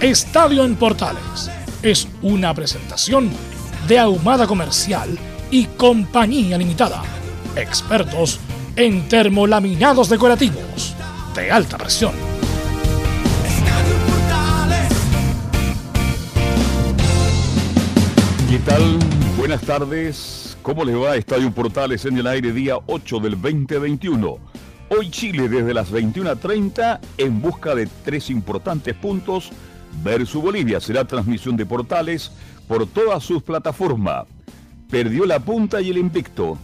Estadio en Portales es una presentación de Ahumada Comercial y Compañía Limitada. Expertos en termolaminados decorativos de alta presión. ¿Qué tal? Buenas tardes. ¿Cómo les va? Estadio Portales en el aire día 8 del 2021. Hoy Chile desde las 21.30 en busca de tres importantes puntos versus Bolivia. Será transmisión de Portales por todas sus plataformas. Perdió la punta y el invicto.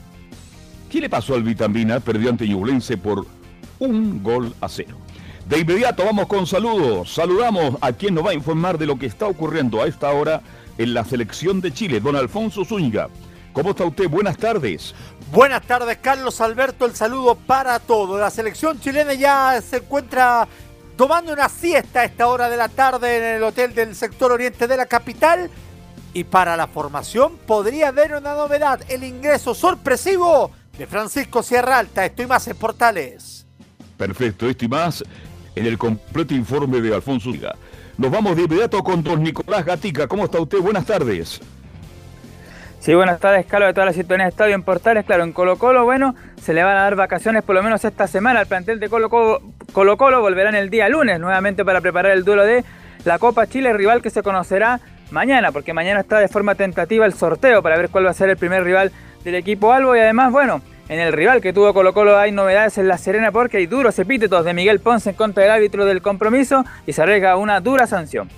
¿Qué le pasó al Vitamina? Perdió ante Ñublense por un gol a cero. De inmediato vamos con saludos. Saludamos a quien nos va a informar de lo que está ocurriendo a esta hora en la selección de Chile, don Alfonso Zúñiga. ¿Cómo está usted? Buenas tardes. Buenas tardes, Carlos Alberto. El saludo para todos. La selección chilena ya se encuentra tomando una siesta a esta hora de la tarde en el hotel del sector oriente de la capital. Y para la formación podría haber una novedad, el ingreso sorpresivo de Francisco Sierra Alta. Estoy más en Portales. Perfecto, esto y más en el completo informe de Alfonso. Nos vamos de inmediato con don Nicolás Gatica. ¿Cómo está usted? Buenas tardes. Sí, buenas tardes, Carlos, de toda la sintonía de Estadio en Portales. Claro, en Colo Colo, bueno, se le van a dar vacaciones por lo menos esta semana al plantel de Colo Colo. Colo Colo volverán el día lunes nuevamente para preparar el duelo de la Copa Chile, rival que se conocerá mañana, porque mañana está de forma tentativa el sorteo para ver cuál va a ser el primer rival del equipo Albo. Y además, bueno, en el rival que tuvo Colo Colo hay novedades en La Serena porque hay duros epítetos de Miguel Ponce en contra del árbitro del compromiso y se arriesga una dura sanción.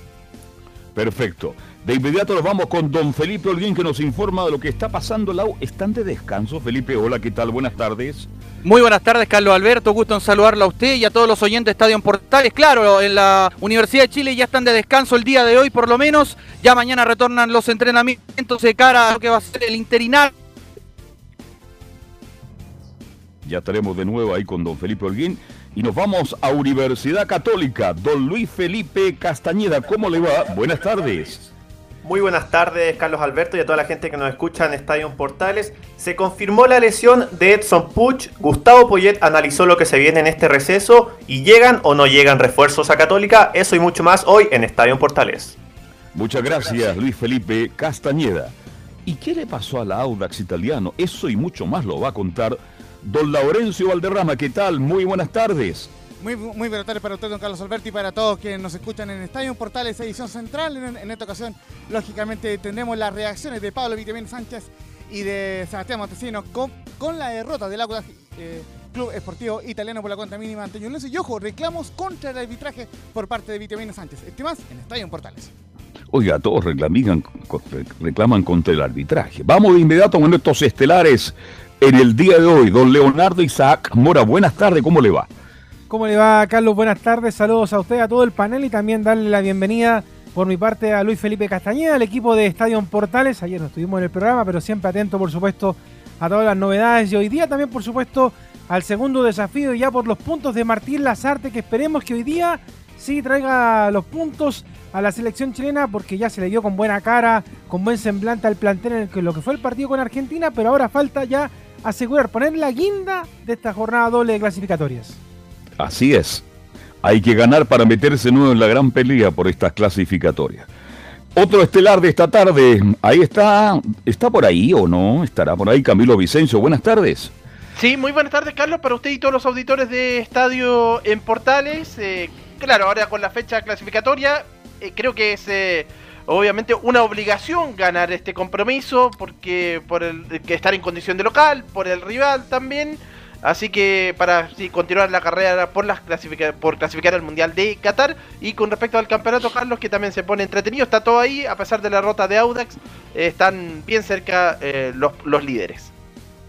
Perfecto. De inmediato nos vamos con don Felipe Holguín que nos informa de lo que está pasando. Lau, ¿están de descanso? Felipe, hola, ¿qué tal? Buenas tardes. Muy buenas tardes, Carlos Alberto. Gusto en saludarlo a usted y a todos los oyentes de Estadio Portales. Claro, en la Universidad de Chile ya están de descanso el día de hoy, por lo menos. Ya mañana retornan los entrenamientos de cara a lo que va a ser el interinal. Ya estaremos de nuevo ahí con don Felipe Holguín. Y nos vamos a Universidad Católica. Don Luis Felipe Castañeda, ¿cómo le va? Buenas tardes. Muy buenas tardes, Carlos Alberto, y a toda la gente que nos escucha en Estadio Portales. Se confirmó la lesión de Edson Puch. Gustavo Poyet analizó lo que se viene en este receso y llegan o no llegan refuerzos a Católica. Eso y mucho más hoy en Estadio Portales. Muchas gracias, Luis Felipe Castañeda. ¿Y qué le pasó al Audax italiano? Eso y mucho más lo va a contar don Laurencio Valderrama. ¿Qué tal? Muy buenas tardes. Muy, muy buenas tardes para usted, don Carlos Alberti, y para todos quienes nos escuchan en Estadio Portales, edición central. En, esta ocasión, lógicamente, tendremos las reacciones de Pablo Vitamín Sánchez y de Sebastián Montesino con, con la derrota del Audax eh, Club Esportivo Italiano por la cuenta mínima ante Ñublense. Y ojo, reclamos contra el arbitraje por parte de Vitamín Sánchez. Este más en Estadio Portales. Oiga, todos reclaman, reclaman contra el arbitraje. Vamos de inmediato con estos estelares en el día de hoy. Don Leonardo Isaac Mora, buenas tardes, ¿cómo le va? ¿Cómo le va, Carlos? Buenas tardes, saludos a usted, a todo el panel y también darle la bienvenida por mi parte a Luis Felipe Castañeda, al equipo de Estadio Portales. Ayer no estuvimos en el programa, pero siempre atento, por supuesto, a todas las novedades. Y hoy día también, por supuesto, al segundo desafío, ya por los puntos de Martín Lazarte, que esperemos que hoy día sí traiga los puntos a la selección chilena, porque ya se le dio con buena cara, con buen semblante al plantel en lo que fue el partido con Argentina, pero ahora falta ya asegurar, poner la guinda de esta jornada doble de clasificatorias. Así es. Hay que ganar para meterse nuevo en la gran pelea por estas clasificatorias. Otro estelar de esta tarde, ahí está, ¿está por ahí o no? Estará por ahí Camilo Vicencio. Buenas tardes. Sí, muy buenas tardes, Carlos, para usted y todos los auditores de Estadio en Portales. Eh, claro, ahora con la fecha clasificatoria, eh, creo que es eh, obviamente una obligación ganar este compromiso porque por el que estar en condición de local, por el rival también. Así que para continuar la carrera por las por clasificar al Mundial de Qatar y con respecto al campeonato Carlos que también se pone entretenido, está todo ahí a pesar de la rota de Audax, están bien cerca eh, los, los líderes.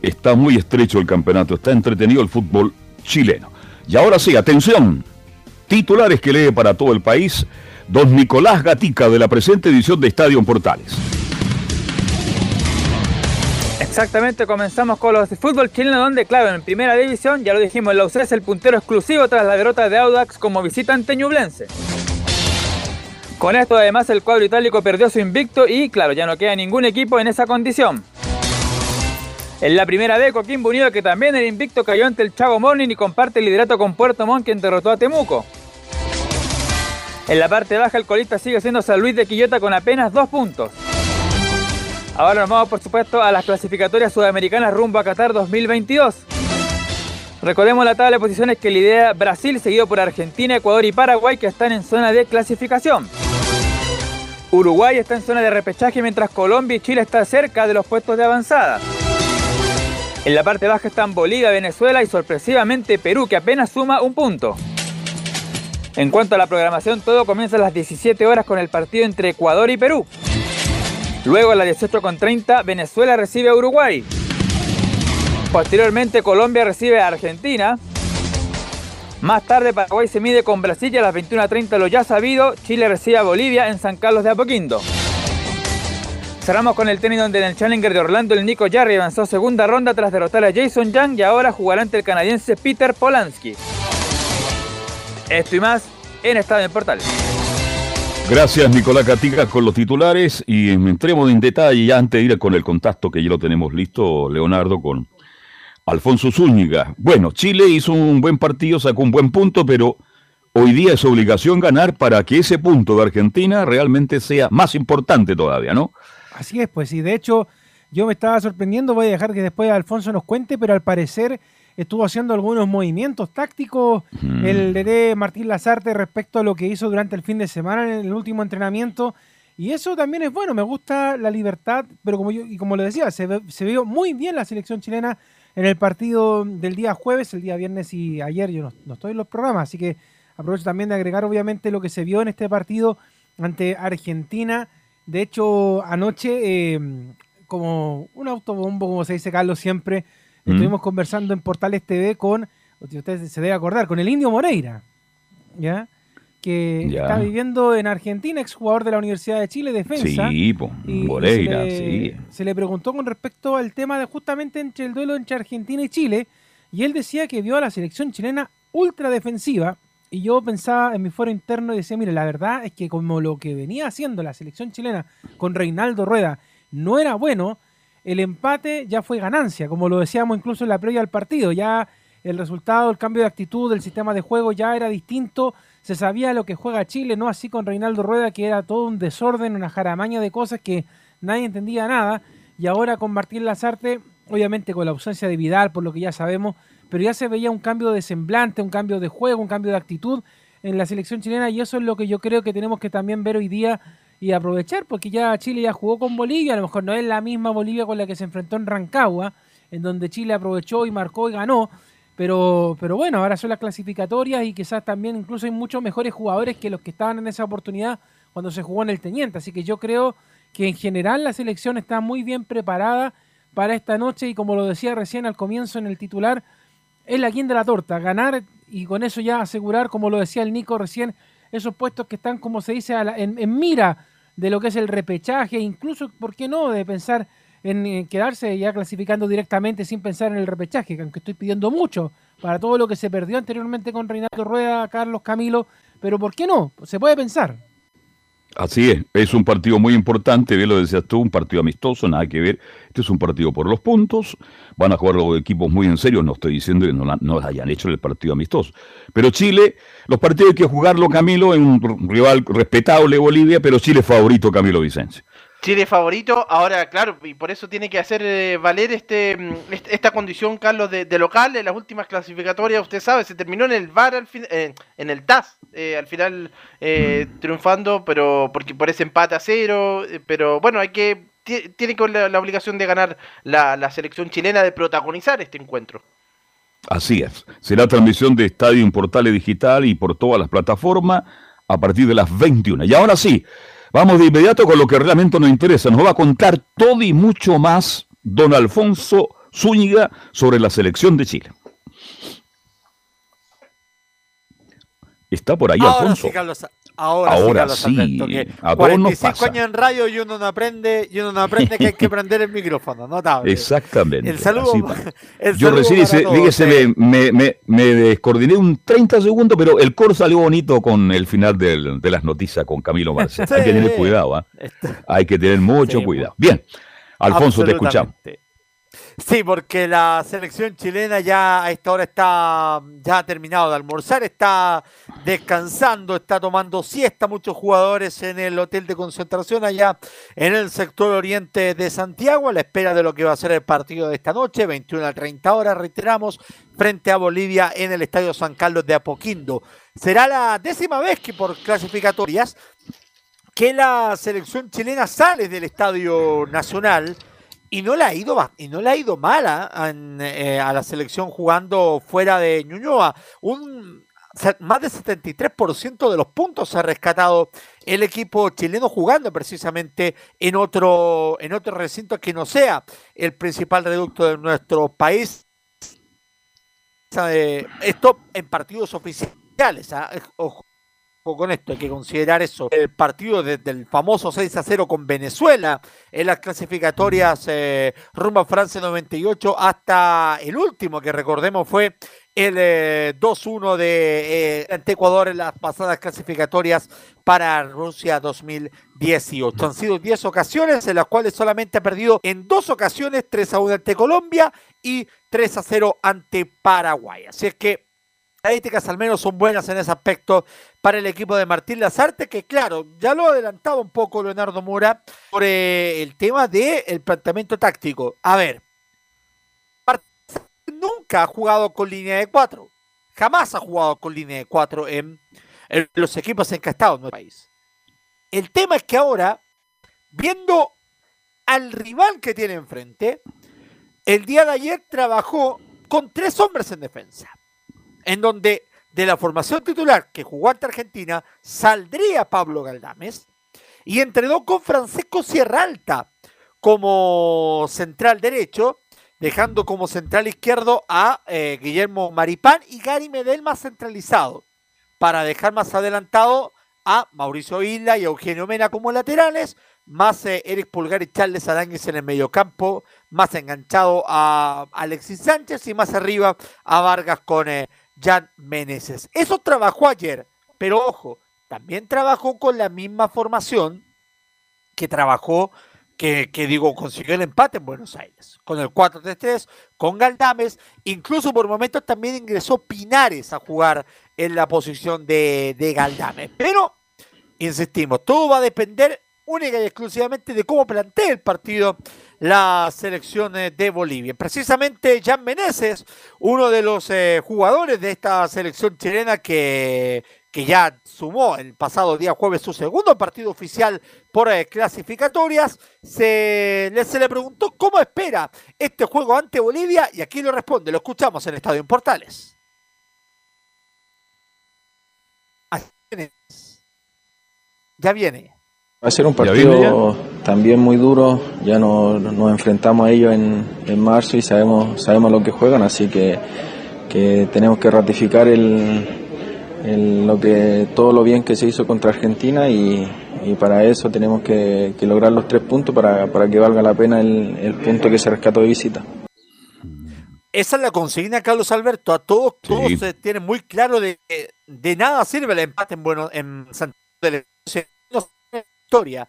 Está muy estrecho el campeonato, está entretenido el fútbol chileno. Y ahora sí, atención, titulares que lee para todo el país don Nicolás Gatica de la presente edición de Estadio Portales. Exactamente, comenzamos con los de fútbol chileno donde, claro, en primera división, ya lo dijimos, el UC es el puntero exclusivo tras la derrota de Audax como visitante ñublense. Con esto además el cuadro itálico perdió su invicto y, claro, ya no queda ningún equipo en esa condición. En la primera D, Coquimbo Unido, que también el invicto cayó ante el Chago Morning y comparte el liderato con Puerto Montt, quien derrotó a Temuco. En la parte baja, el colista sigue siendo San Luis de Quillota con apenas dos puntos. Ahora nos vamos, por supuesto, a las clasificatorias sudamericanas rumbo a Qatar 2022. Recordemos la tabla de posiciones que lidera Brasil, seguido por Argentina, Ecuador y Paraguay, que están en zona de clasificación. Uruguay está en zona de repechaje, mientras Colombia y Chile están cerca de los puestos de avanzada. En la parte baja están Bolivia, Venezuela y sorpresivamente Perú, que apenas suma un punto. En cuanto a la programación, todo comienza a las 17 horas con el partido entre Ecuador y Perú. Luego a las 18.30 Venezuela recibe a Uruguay. Posteriormente Colombia recibe a Argentina. Más tarde Paraguay se mide con Brasil a las 21.30 lo ya sabido, Chile recibe a Bolivia en San Carlos de Apoquindo. Cerramos con el tenis donde en el Challenger de Orlando el Nico Jarry avanzó segunda ronda tras derrotar a Jason Young y ahora jugará ante el canadiense Peter Polanski. Esto y más en Estado en Portal. Gracias, Nicolás Catica, con los titulares y entremos en detalle antes de ir con el contacto que ya lo tenemos listo, Leonardo, con Alfonso Zúñiga. Bueno, Chile hizo un buen partido, sacó un buen punto, pero hoy día es obligación ganar para que ese punto de Argentina realmente sea más importante todavía, ¿no? Así es, pues, y de hecho yo me estaba sorprendiendo, voy a dejar que después Alfonso nos cuente, pero al parecer estuvo haciendo algunos movimientos tácticos el de Martín Lazarte respecto a lo que hizo durante el fin de semana en el último entrenamiento. Y eso también es bueno, me gusta la libertad, pero como yo, y como lo decía, se, se vio muy bien la selección chilena en el partido del día jueves, el día viernes y ayer, yo no, estoy en los programas, así que aprovecho también de agregar obviamente lo que se vio en este partido ante Argentina. De hecho, anoche, eh, como un autobombo, como se dice Carlos siempre, Estuvimos conversando en Portales TV con, usted se debe acordar, con el Indio Moreira, ¿ya? Que está viviendo en Argentina, exjugador de la Universidad de Chile, defensa. Sí, Moreira, se sí. Se le preguntó con respecto al tema de justamente entre el duelo entre Argentina y Chile, y él decía que vio a la selección chilena ultra defensiva, y yo pensaba en mi foro interno y decía, mire, la verdad es que como lo que venía haciendo la selección chilena con Reinaldo Rueda no era bueno, el empate ya fue ganancia, como lo decíamos incluso en la previa del partido. Ya el resultado, el cambio de actitud del sistema de juego ya era distinto. Se sabía lo que juega Chile, no así con Reinaldo Rueda, que era todo un desorden, una jaramaña de cosas que nadie entendía nada. Y ahora con Martín Lazarte, obviamente con la ausencia de Vidal, por lo que ya sabemos, pero ya se veía un cambio de semblante, un cambio de juego, un cambio de actitud en la selección chilena y eso es lo que yo creo que tenemos que también ver hoy día y aprovechar, porque ya Chile ya jugó con Bolivia, a lo mejor no es la misma Bolivia con la que se enfrentó en Rancagua, en donde Chile aprovechó y marcó y ganó, pero, pero bueno, ahora son las clasificatorias y quizás también incluso hay muchos mejores jugadores que los que estaban en esa oportunidad cuando se jugó en el Teniente, así que yo creo que en general la selección está muy bien preparada para esta noche y como lo decía recién al comienzo en el titular, es la quien de la torta, ganar y con eso ya asegurar, como lo decía el Nico recién, esos puestos que están, como se dice, en, mira de lo que es el repechaje, incluso, ¿por qué no?, de pensar en, quedarse ya clasificando directamente sin pensar en el repechaje, aunque estoy pidiendo mucho para todo lo que se perdió anteriormente con Reinaldo Rueda, Carlos Camilo, pero ¿por qué no? Se puede pensar. Así es, es un partido muy importante, bien lo decías tú, un partido amistoso, nada que ver. Este es un partido por los puntos, van a jugar los equipos muy en serio, no estoy diciendo que no, no hayan hecho el partido amistoso. Pero Chile, los partidos hay que jugarlo, Camilo, en un rival respetable Bolivia, pero Chile favorito Camilo Vicencio. Chile favorito, ahora claro, y por eso tiene que hacer eh, valer este, mm, est- esta condición, Carlos, de, local en las últimas clasificatorias, usted sabe, se terminó en el VAR, al fin, eh, en el TAS, eh, al final triunfando, pero porque por ese empate a cero, pero bueno, hay que, ti- tiene la, la obligación de ganar la, la selección chilena, de protagonizar este encuentro. Así es. Será transmisión de Estadio en Portales Digital y por todas las plataformas a partir de las 21. Y ahora sí, vamos de inmediato con lo que realmente nos interesa. Nos va a contar todo y mucho más don Alfonso Zúñiga sobre la selección de Chile. Está por ahí, Ahora Alfonso. sí, Carlos. Ahora, Ahora sí, sí, Alberto, que a todos nos 45 pasa. años en radio y uno no aprende, y uno no aprende que hay que prender el micrófono, notable. Exactamente. El saludo, el Yo saludo recién, fíjese, eh. me, me, me descoordiné un 30 segundos, pero el coro salió bonito con el final del- de las noticias con Camilo Marcel. Hay que tener cuidado. Este- Hay que tener mucho Sí, cuidado. Bien, Alfonso, te escuchamos. Sí, porque la selección chilena ya a esta hora está ya terminado de almorzar, está descansando, está tomando siesta muchos jugadores en el hotel de concentración allá en el sector oriente de Santiago, a la espera de lo que va a ser el partido de esta noche, 21 a 30 horas, reiteramos, frente a Bolivia en el Estadio San Carlos de Apoquindo. Será la décima vez que por clasificatorias que la selección chilena sale del Estadio Nacional y no le ha ido y no le ha ido mala en, eh, a la selección jugando fuera de Ñuñoa. Un más del 73% de los puntos ha rescatado el equipo chileno jugando precisamente en otro en otro recinto que no sea el principal reducto de nuestro país. Eh, esto en partidos oficiales. ¿ah? Con esto, hay que considerar eso. El partido desde el famoso 6 a 0 con Venezuela en las clasificatorias eh, rumbo Francia 98 hasta el último que recordemos fue el eh, 2-1 de eh, ante Ecuador en las pasadas clasificatorias para Rusia 2018. Han sido 10 ocasiones en las cuales solamente ha perdido en dos ocasiones 3 a 1 ante Colombia y 3 a 0 ante Paraguay. Así es que estadísticas al menos son buenas en ese aspecto para el equipo de Martín Lazarte, que claro, ya lo adelantaba un poco Leonardo Mora por eh, el tema del planteamiento táctico. A ver, nunca ha jugado con línea de cuatro, jamás ha jugado con línea de cuatro en, los equipos encastados en nuestro país. El tema es que ahora, viendo al rival que tiene enfrente, el día de ayer trabajó con tres hombres en defensa en donde de la formación titular que jugó ante Argentina saldría Pablo Galdames y entrenó con Francisco Sierra Alta como central derecho, dejando como central izquierdo a eh, Guillermo Maripán y Gary Medel más centralizado, para dejar más adelantado a Mauricio Isla y a Eugenio Mena como laterales, más eh, Eric Pulgar y Charles Aránguiz en el mediocampo, más enganchado a Alexis Sánchez y más arriba a Vargas con eh, Jan Meneses. Eso trabajó ayer, pero ojo, también trabajó con la misma formación que trabajó, que, que digo, consiguió el empate en Buenos Aires, con el 4-3-3, con Galdames, incluso por momentos también ingresó Pinares a jugar en la posición de, de Galdames. Pero, insistimos, todo va a depender única y exclusivamente de cómo plantea el partido la selección eh, de Bolivia. Precisamente Jan Meneses, uno de los eh, jugadores de esta selección chilena que, que ya sumó el pasado día jueves su segundo partido oficial por eh, clasificatorias, se le, se le preguntó cómo espera este juego ante Bolivia y aquí lo responde, lo escuchamos en Estadio en Portales. Ya viene. Va a ser un ¿Ya viene partido también muy duro, ya no- nos enfrentamos a ellos en, en marzo y sabemos, sabemos lo que juegan, así que, que tenemos que ratificar el, el- lo que, todo lo bien que se hizo contra Argentina y, y para eso tenemos que, que lograr los tres puntos para, para que valga la pena el, el punto que se rescató de visita. Esa es la consigna, Carlos Alberto. A todos, Sí. todos se tienen muy claro de que de nada sirve el empate en, bueno, en Santiago del Historia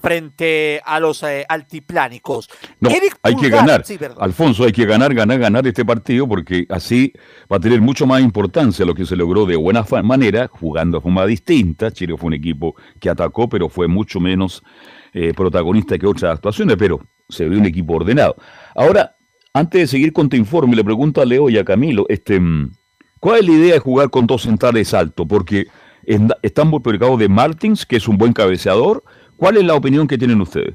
frente a los eh, altiplánicos. No, Eric hay que ganar. sí. Alfonso, hay que ganar, ganar, ganar este partido porque así va a tener mucho más importancia lo que se logró de buena manera, jugando de forma distinta. Chile fue un equipo que atacó, pero fue mucho menos eh, protagonista que otras actuaciones, pero se ve un equipo ordenado. Ahora, antes de seguir con tu informe, le pregunto a Leo y a Camilo, este, mm, ¿cuál es la idea de jugar con dos centrales altos? Porque están muy preocupados de Martins, que es un buen cabeceador. ¿Cuál es la opinión que tienen ustedes?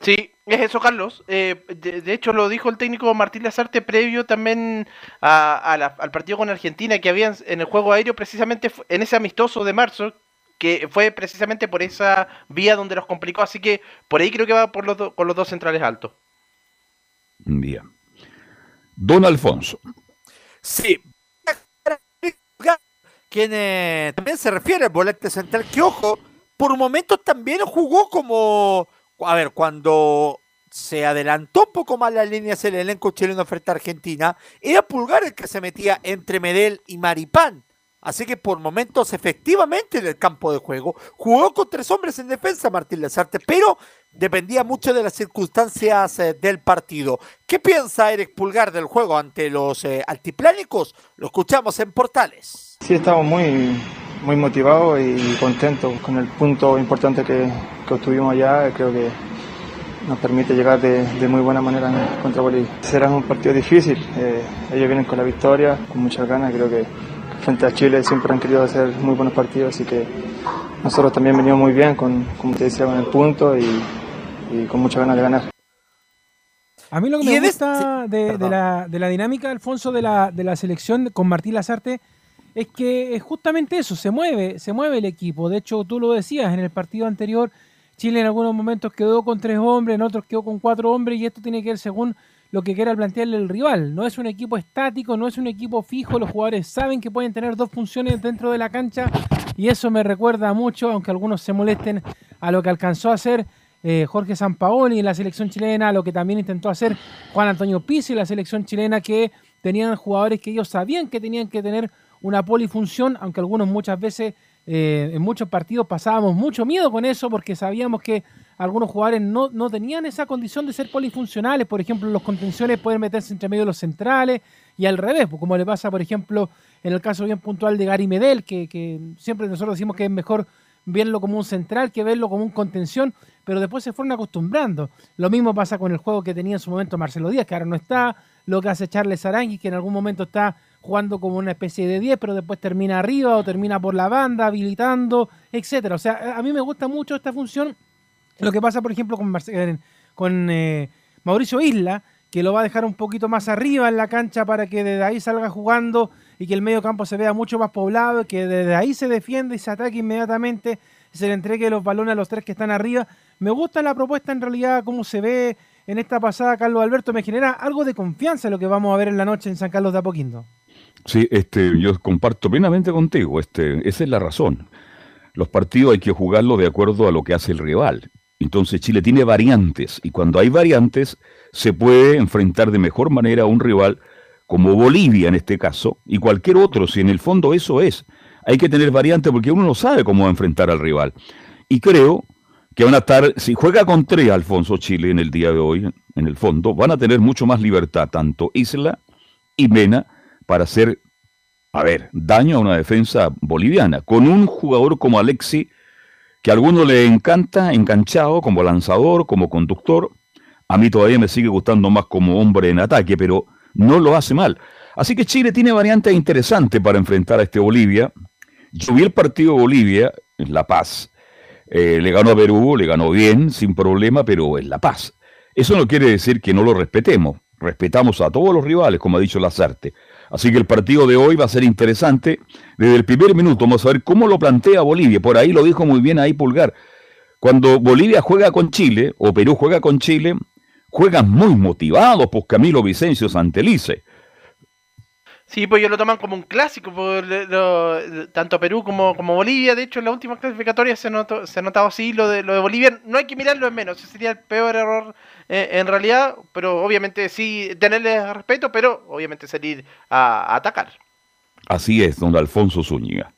Sí, es eso, Carlos. Eh, de, hecho, lo dijo el técnico Martín Lazarte previo también al partido con Argentina que habían en el juego aéreo, precisamente en ese amistoso de marzo, que fue precisamente por esa vía donde los complicó. Así que por ahí creo que va por los con los dos centrales altos. Bien. Don Alfonso. Sí. Quien también se refiere al volante central, que ojo, por momentos también jugó como a ver, cuando se adelantó un poco más las líneas el elenco chileno frente a Argentina, era Pulgar el que se metía entre Medel y Maripán. Así que por momentos, efectivamente, en el campo de juego, jugó con tres hombres en defensa Martín Lazarte, pero dependía mucho de las circunstancias eh, del partido. ¿Qué piensa Eric Pulgar del juego ante los eh, altiplánicos? Lo escuchamos en Portales. Sí, estamos muy, muy motivados y contentos con el punto importante que, que obtuvimos allá. Creo que nos permite llegar de, muy buena manera contra Bolivia. Será un partido difícil, eh, ellos vienen con la victoria, con muchas ganas, creo que frente a Chile siempre han querido hacer muy buenos partidos, así que nosotros también venimos muy bien, con, como te decía, con el punto y, con muchas ganas de ganar. A mí lo que me gusta de, la, de, la, dinámica, Alfonso, de la, de la selección con Martín Lazarte, es que es justamente eso, se mueve, se mueve el equipo. De hecho, tú lo decías en el partido anterior, Chile en algunos momentos quedó con tres hombres, en otros quedó con cuatro hombres, y esto tiene que ver según lo que quiera plantearle el rival. No es un equipo estático, no es un equipo fijo, los jugadores saben que pueden tener dos funciones dentro de la cancha, y eso me recuerda mucho, aunque algunos se molesten, a lo que alcanzó a hacer eh, Jorge Sampaoli en la selección chilena, a lo que también intentó hacer Juan Antonio Pizzi en la selección chilena, que tenían jugadores que ellos sabían que tenían que tener una polifunción, aunque algunos muchas veces eh, en muchos partidos pasábamos mucho miedo con eso porque sabíamos que algunos jugadores no, no, tenían esa condición de ser polifuncionales. Por ejemplo, los contenciones pueden meterse entre medio de los centrales y al revés, pues, como le pasa, por ejemplo, en el caso bien puntual de Gary Medel, que, que siempre nosotros decimos que es mejor verlo como un central que verlo como un contención, pero después se fueron acostumbrando. Lo mismo pasa con el juego que tenía en su momento Marcelo Díaz, que ahora no está, lo que hace Charles Arangui, que en algún momento está jugando como una especie de 10, pero después termina arriba o termina por la banda, habilitando, etcétera. O sea, a mí me gusta mucho esta función. Lo que pasa, por ejemplo, con, con eh, Mauricio Isla, que lo va a dejar un poquito más arriba en la cancha para que desde ahí salga jugando y que el medio campo se vea mucho más poblado, que desde ahí se defiende y se ataque inmediatamente, se le entregue los balones a los tres que están arriba. Me gusta la propuesta en realidad, cómo se ve en esta pasada Carlos Alberto, me genera algo de confianza lo que vamos a ver en la noche en San Carlos de Apoquindo. Sí, este, yo comparto plenamente contigo, este, esa es la razón. Los partidos hay que jugarlos de acuerdo a lo que hace el rival. Entonces Chile tiene variantes y cuando hay variantes se puede enfrentar de mejor manera a un rival como Bolivia en este caso y cualquier otro, si en el fondo eso es. Hay que tener variantes porque uno no sabe cómo enfrentar al rival. Y creo que van a estar, si juega con tres Alfonso Chile en el día de hoy, en el fondo, van a tener mucho más libertad, tanto Isla y Mena, para hacer, a ver, daño a una defensa boliviana, con un jugador como Alexi, que a alguno le encanta, enganchado, como lanzador, como conductor. A mí todavía me sigue gustando más como hombre en ataque, pero no lo hace mal. Así que Chile tiene variantes interesantes para enfrentar a este Bolivia. Yo vi el partido de Bolivia en La Paz. Eh, le ganó a Perú, le ganó bien, sin problema, pero en La Paz. Eso no quiere decir que no lo respetemos. Respetamos a todos los rivales, como ha dicho Lazarte. Así que el partido de hoy va a ser interesante. Desde el primer minuto vamos a ver cómo lo plantea Bolivia. Por ahí lo dijo muy bien ahí Pulgar. Cuando Bolivia juega con Chile, o Perú juega con Chile, juegan muy motivados por Camilo Vicencio Santelice. Sí, pues ellos lo toman como un clásico, por tanto Perú como, como Bolivia. De hecho, en la última clasificatoria se, notó, se ha notado así lo de, lo de Bolivia. No hay que mirarlo en menos, ese sería el peor error eh, en realidad. Pero obviamente sí tenerle respeto, pero obviamente salir a, atacar. Así es, don Alfonso Zúñiga.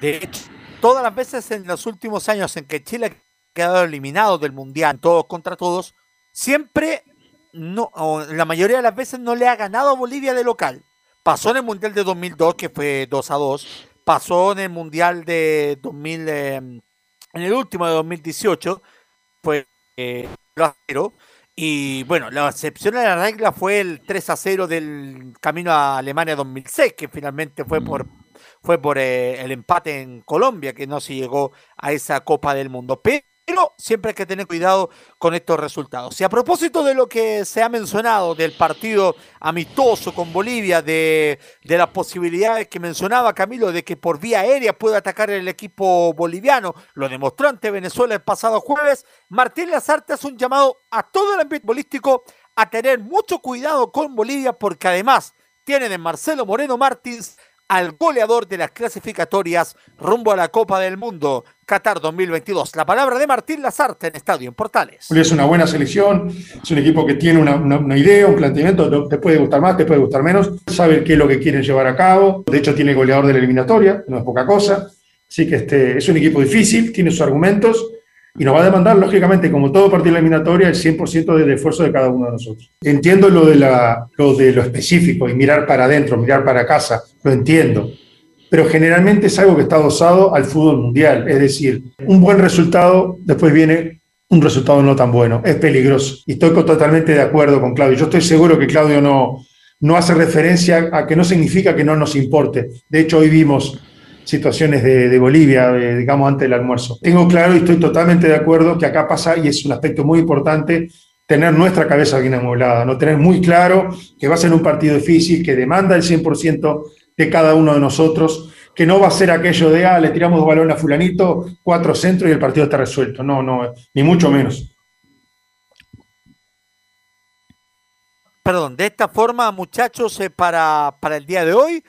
De hecho, todas las veces en los últimos años en que Chile ha quedado eliminado del Mundial, todos contra todos, siempre no, la mayoría de las veces no le ha ganado a Bolivia de local. Pasó en el Mundial de 2002, que fue 2 a 2, pasó en el Mundial de 2000, eh, en el último de 2018, fue eh, a 0. Y bueno, la excepción a la regla fue el 3 a 0 del camino a Alemania 2006, que finalmente fue por, fue por eh, el empate en Colombia, que no se llegó a esa Copa del Mundo. Pero pero siempre hay que tener cuidado con estos resultados. Y a propósito de lo que se ha mencionado del partido amistoso con Bolivia, de, de las posibilidades que mencionaba Camilo de que por vía aérea puede atacar el equipo boliviano, lo demostró ante Venezuela el pasado jueves, Martín Lazarte hace un llamado a todo el ambiente bolístico a tener mucho cuidado con Bolivia porque además tienen en Marcelo Moreno Martins al goleador de las clasificatorias rumbo a la Copa del Mundo Qatar 2022. La palabra de Martín Lazarte en Estadio en Portales. Es una buena selección, es un equipo que tiene una, idea, un planteamiento, te puede gustar más, te puede gustar menos, sabe qué es lo que quieren llevar a cabo, de hecho tiene goleador de la eliminatoria, no es poca cosa, así que este, es un equipo difícil, tiene sus argumentos, y nos va a demandar, lógicamente, como todo partido eliminatoria, el 100% del esfuerzo de cada uno de nosotros. Entiendo lo de, la, lo de lo específico y mirar para adentro, mirar para casa, lo entiendo, pero generalmente es algo que está adosado al fútbol mundial, es decir, un buen resultado, después viene un resultado no tan bueno, es peligroso. Y estoy totalmente de acuerdo con Claudio. Yo estoy seguro que Claudio no, no hace referencia a que no significa que no nos importe. De hecho, hoy vimos situaciones de, Bolivia, digamos, antes del almuerzo. Tengo claro y estoy totalmente de acuerdo que acá pasa, y es un aspecto muy importante, tener nuestra cabeza bien amueblada, no tener muy claro que va a ser un partido difícil, que demanda el 100% de cada uno de nosotros, que no va a ser aquello de, ah, le tiramos dos balones a fulanito, cuatro centros y el partido está resuelto. No, no, ni mucho menos. Perdón, de esta forma, muchachos, eh, para, para el día de hoy,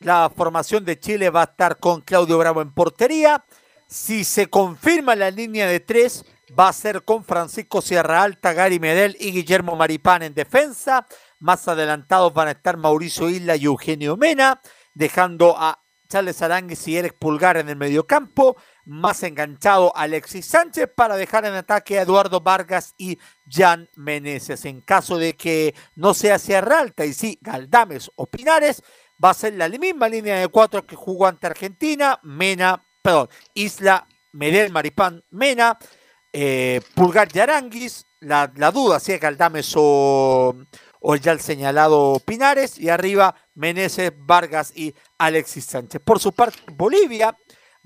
la formación de Chile va a estar con Claudio Bravo en portería. Si se confirma la línea de tres, va a ser con Francisco Sierra Alta, Gary Medel y Guillermo Maripán en defensa. Más adelantados van a estar Mauricio Isla y Eugenio Mena, dejando a Charles Arangues y Eric Pulgar en el mediocampo. Más enganchado Alexis Sánchez para dejar en ataque a Eduardo Vargas y Jan Meneses. En caso de que no sea Sierra Alta y sí Galdames o Pinares, va a ser la misma línea de cuatro que jugó ante Argentina, Mena, perdón, Isla, Medel, Maripán, Mena, eh, Pulgar y Aranguis, la, duda si es Galdames o, o ya el señalado Pinares, y arriba Meneses, Vargas y Alexis Sánchez. Por su parte, Bolivia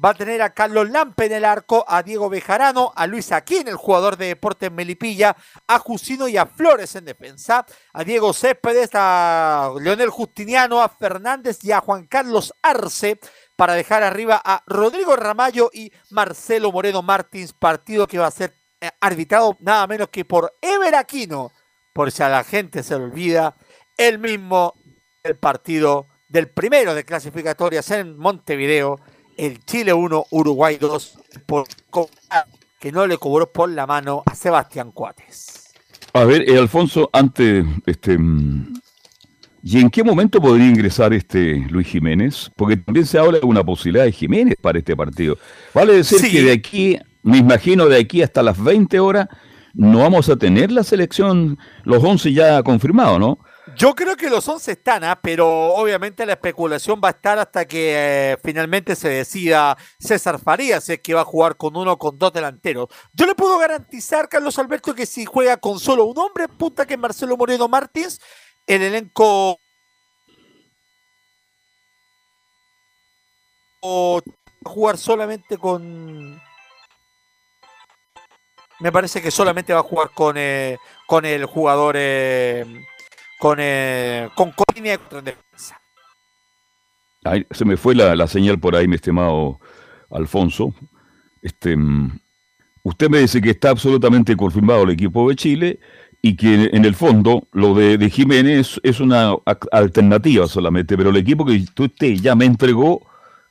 va a tener a Carlos Lampe en el arco, a Diego Bejarano, a Luis Aquín, el jugador de Deportes Melipilla, a Jusino y a Flores en defensa, a Diego Céspedes, a Leonel Justiniano, a Fernández y a Juan Carlos Arce para dejar arriba a Rodrigo Ramallo y Marcelo Moreno Martins, partido que va a ser eh, arbitrado nada menos que por Ever Aquino, por si a la gente se le olvida, el mismo el partido del primero de clasificatorias en Montevideo el Chile 1, Uruguay 2, por que no le cobró por la mano a Sebastián Cuates. A ver, eh, Alfonso, antes, este, mm, ¿y en qué momento podría ingresar este Luis Jiménez? Porque también se habla de una posibilidad de Jiménez para este partido. Vale decir que de aquí, me imagino de aquí hasta las 20 horas, no vamos a tener la selección, los 11 ya confirmados, ¿no? Yo creo que los 11 están, ¿ah? pero obviamente la especulación va a estar hasta que eh, finalmente se decida César Farías, si es que va a jugar con uno o con dos delanteros. Yo le puedo garantizar, Carlos Alberto, que si juega con solo un hombre, puta que Marcelo Moreno Martins, el elenco o jugar solamente con me parece que solamente va a jugar con, eh, con el jugador eh, con, eh, con línea de defensa. se me fue la, señal por ahí, mi estimado Alfonso. Este, mm, usted me dice que está absolutamente confirmado el equipo de Chile y que en el fondo lo de, Jiménez es una alternativa solamente, pero el equipo que usted ya me entregó,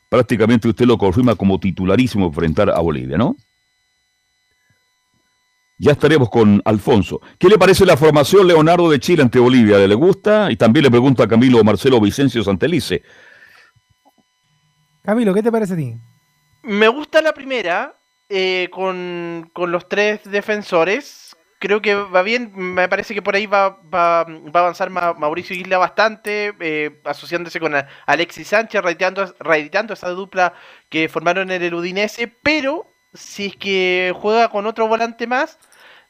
prácticamente usted lo confirma como titularísimo frente a Bolivia, ¿no? Ya estaremos con Alfonso. ¿Qué le parece la formación Leonardo de Chile ante Bolivia? ¿Le gusta? Y también le pregunto a Camilo Marcelo Vicencio Santelice. Camilo, ¿qué te parece a ti? Me gusta la primera, eh, con, los tres defensores. Creo que va bien. Me parece que por ahí va, va, va a avanzar Mauricio Isla bastante, eh, asociándose con Alexis Sánchez, reeditando, esa dupla que formaron en el Udinese. Pero si es que juega con otro volante más,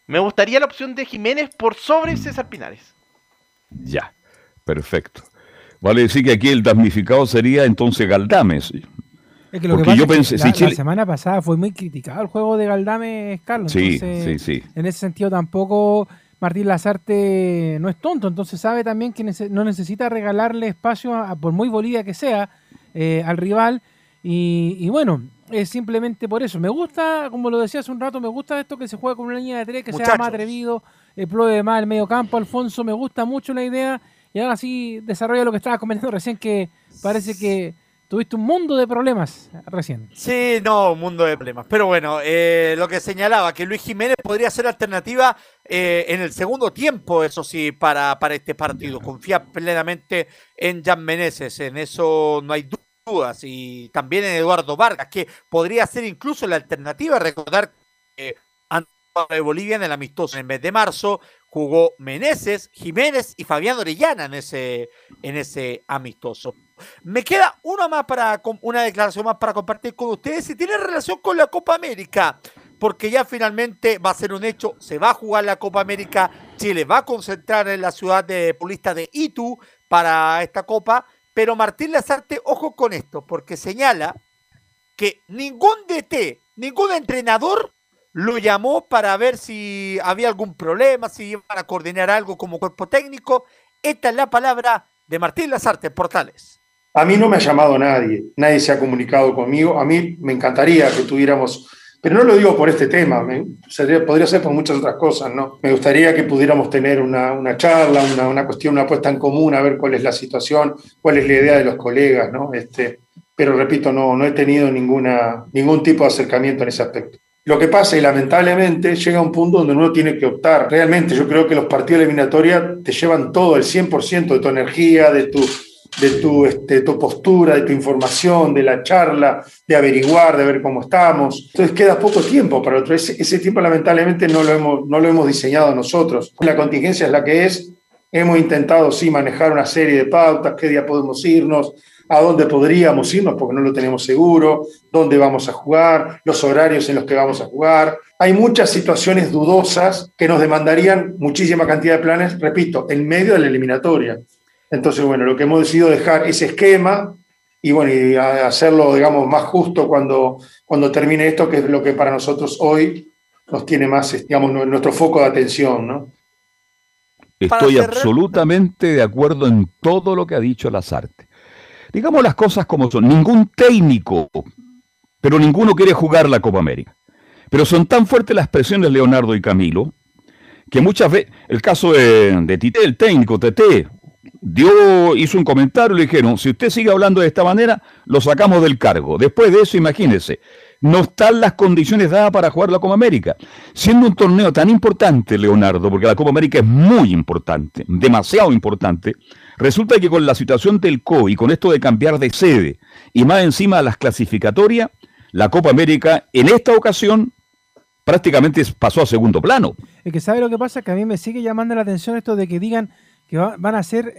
me gustaría la opción de Jiménez por sobre César Pinares. Ya, perfecto. Vale decir que aquí el damnificado sería entonces Galdames. Es que lo que yo pensé, la, la, semana pasada fue muy criticado el juego de Galdames, Carlos. Sí, sí, sí. En ese sentido tampoco Martín Lazarte no es tonto, entonces sabe también que no necesita regalarle espacio, a, por muy Bolivia que sea, eh, al rival. Y, bueno, es simplemente por eso. Me gusta, como lo decía hace un rato, me gusta esto que se juega con una línea de tres, que sea más atrevido, explode más el medio campo, Alfonso, me gusta mucho la idea. Y ahora sí desarrolla lo que estaba comentando recién, que parece que Tuviste un mundo de problemas recién. Sí, no, un mundo de problemas. Pero bueno, eh, lo que señalaba, que Luis Jiménez podría ser alternativa eh, en el segundo tiempo, eso sí, para, para este partido. Confía plenamente en Jan Meneses, en eso no hay dudas. Y también en Eduardo Vargas, que podría ser incluso la alternativa. Recordar que de Bolivia en el amistoso en el mes de marzo jugó Meneses, Jiménez y Fabián Orellana en ese, en ese amistoso. Me queda una más para una declaración más para compartir con ustedes y tiene relación con la Copa América, porque ya finalmente va a ser un hecho, se va a jugar la Copa América, Chile va a concentrar en la ciudad de Pulista de Itu para esta Copa, pero Martín Lazarte, ojo con esto, porque señala que ningún DT, ningún entrenador lo llamó para ver si había algún problema, si iban a coordinar algo como cuerpo técnico. Esta es la palabra de Martín Lazarte, Portales. A mí no me ha llamado nadie, nadie se ha comunicado conmigo. A mí me encantaría que tuviéramos, pero no lo digo por este tema, podría ser por muchas otras cosas, ¿no? Me gustaría que pudiéramos tener una, charla, una, una, cuestión, una puesta en común, a ver cuál es la situación, cuál es la idea de los colegas, ¿no? Este, pero repito, no, no he tenido ninguna, ningún tipo de acercamiento en ese aspecto. Lo que pasa y lamentablemente llega un punto donde uno tiene que optar. Realmente yo creo que los partidos eliminatorios te llevan todo, el 100% de tu energía, de tu, de tu, este, tu postura, de tu información, de la charla, de averiguar, de ver cómo estamos. Entonces queda poco tiempo para otro. Ese, ese tiempo lamentablemente no lo, hemos, no lo hemos diseñado nosotros. La contingencia es la que es. Hemos intentado sí manejar una serie de pautas, qué día podemos irnos, a dónde podríamos irnos porque no lo tenemos seguro, dónde vamos a jugar, los horarios en los que vamos a jugar. Hay muchas situaciones dudosas que nos demandarían muchísima cantidad de planes, repito, en medio de la eliminatoria. Entonces, bueno, lo que hemos decidido dejar ese esquema y bueno, y hacerlo, digamos, más justo cuando, cuando termine esto, que es lo que para nosotros hoy nos tiene más, digamos, nuestro foco de atención, ¿no? Estoy absolutamente de acuerdo en todo lo que ha dicho Lazarte. Digamos las cosas como son. Ningún técnico, pero ninguno quiere jugar la Copa América. Pero son tan fuertes las presiones Leonardo y Camilo que muchas veces, el caso de, de Tite, el técnico Tete, dio, hizo un comentario y le dijeron, si usted sigue hablando de esta manera, lo sacamos del cargo. Después de eso, imagínese, no están las condiciones dadas para jugar la Copa América. Siendo un torneo tan importante, Leonardo, porque la Copa América es muy importante, demasiado importante, Resulta que con la situación del COVID y con esto de cambiar de sede y más encima las clasificatorias, la Copa América en esta ocasión prácticamente pasó a segundo plano. Es que sabe lo que pasa, que a mí me sigue llamando la atención esto de que digan que van a ser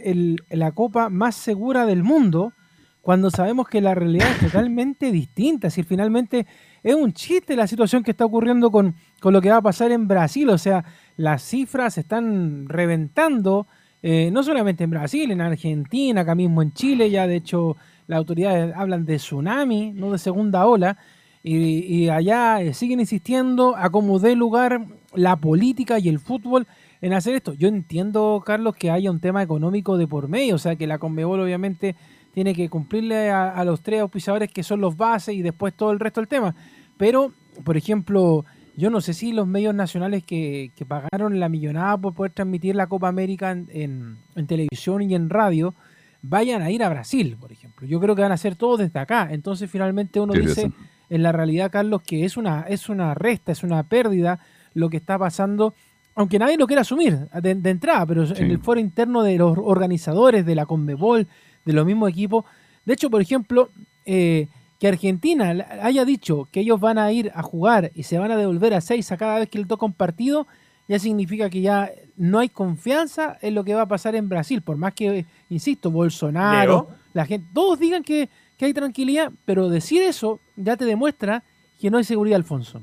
la Copa más segura del mundo, cuando sabemos que la realidad es totalmente distinta. Si finalmente es un chiste la situación que está ocurriendo con, con lo que va a pasar en Brasil, o sea, las cifras están reventando eh, no solamente en Brasil, en Argentina, acá mismo en Chile, ya de hecho las autoridades hablan de tsunami, no de segunda ola, y, allá eh, siguen insistiendo a cómo dé lugar la política y el fútbol en hacer esto. Yo entiendo, Carlos, que haya un tema económico de por medio, o sea que la Conmebol obviamente tiene que cumplirle a, a los tres auspiciadores que son los bases y después todo el resto del tema. Pero, por ejemplo, yo no sé si los medios nacionales que, pagaron la millonada por poder transmitir la Copa América en, televisión y en radio vayan a ir a Brasil, por ejemplo. Yo creo que van a hacer todo desde acá. Entonces finalmente uno dice, en la realidad, Carlos, que es una, es una resta, es una pérdida lo que está pasando, aunque nadie lo quiera asumir de, entrada, pero en el foro interno de los organizadores, de la Conmebol, de los mismos equipos. De hecho, por ejemplo, eh, que Argentina haya dicho que ellos van a ir a jugar y se van a devolver a seis a cada vez que le toca un partido, ya significa que ya no hay confianza en lo que va a pasar en Brasil, por más que, insisto, Bolsonaro, la gente, todos digan que, que hay tranquilidad, pero decir eso ya te demuestra que no hay seguridad, Alfonso.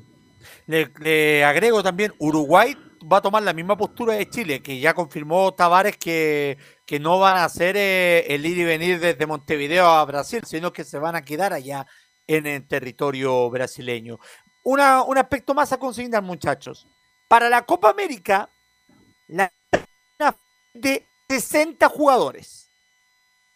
Le, le agrego también, Uruguay va a tomar la misma postura de Chile, que ya confirmó Tavares que, que no van a hacer eh, el ir y venir desde Montevideo a Brasil, sino que se van a quedar allá en el territorio brasileño. Una, un aspecto más a consignar, muchachos. Para la Copa América, la de 60 jugadores.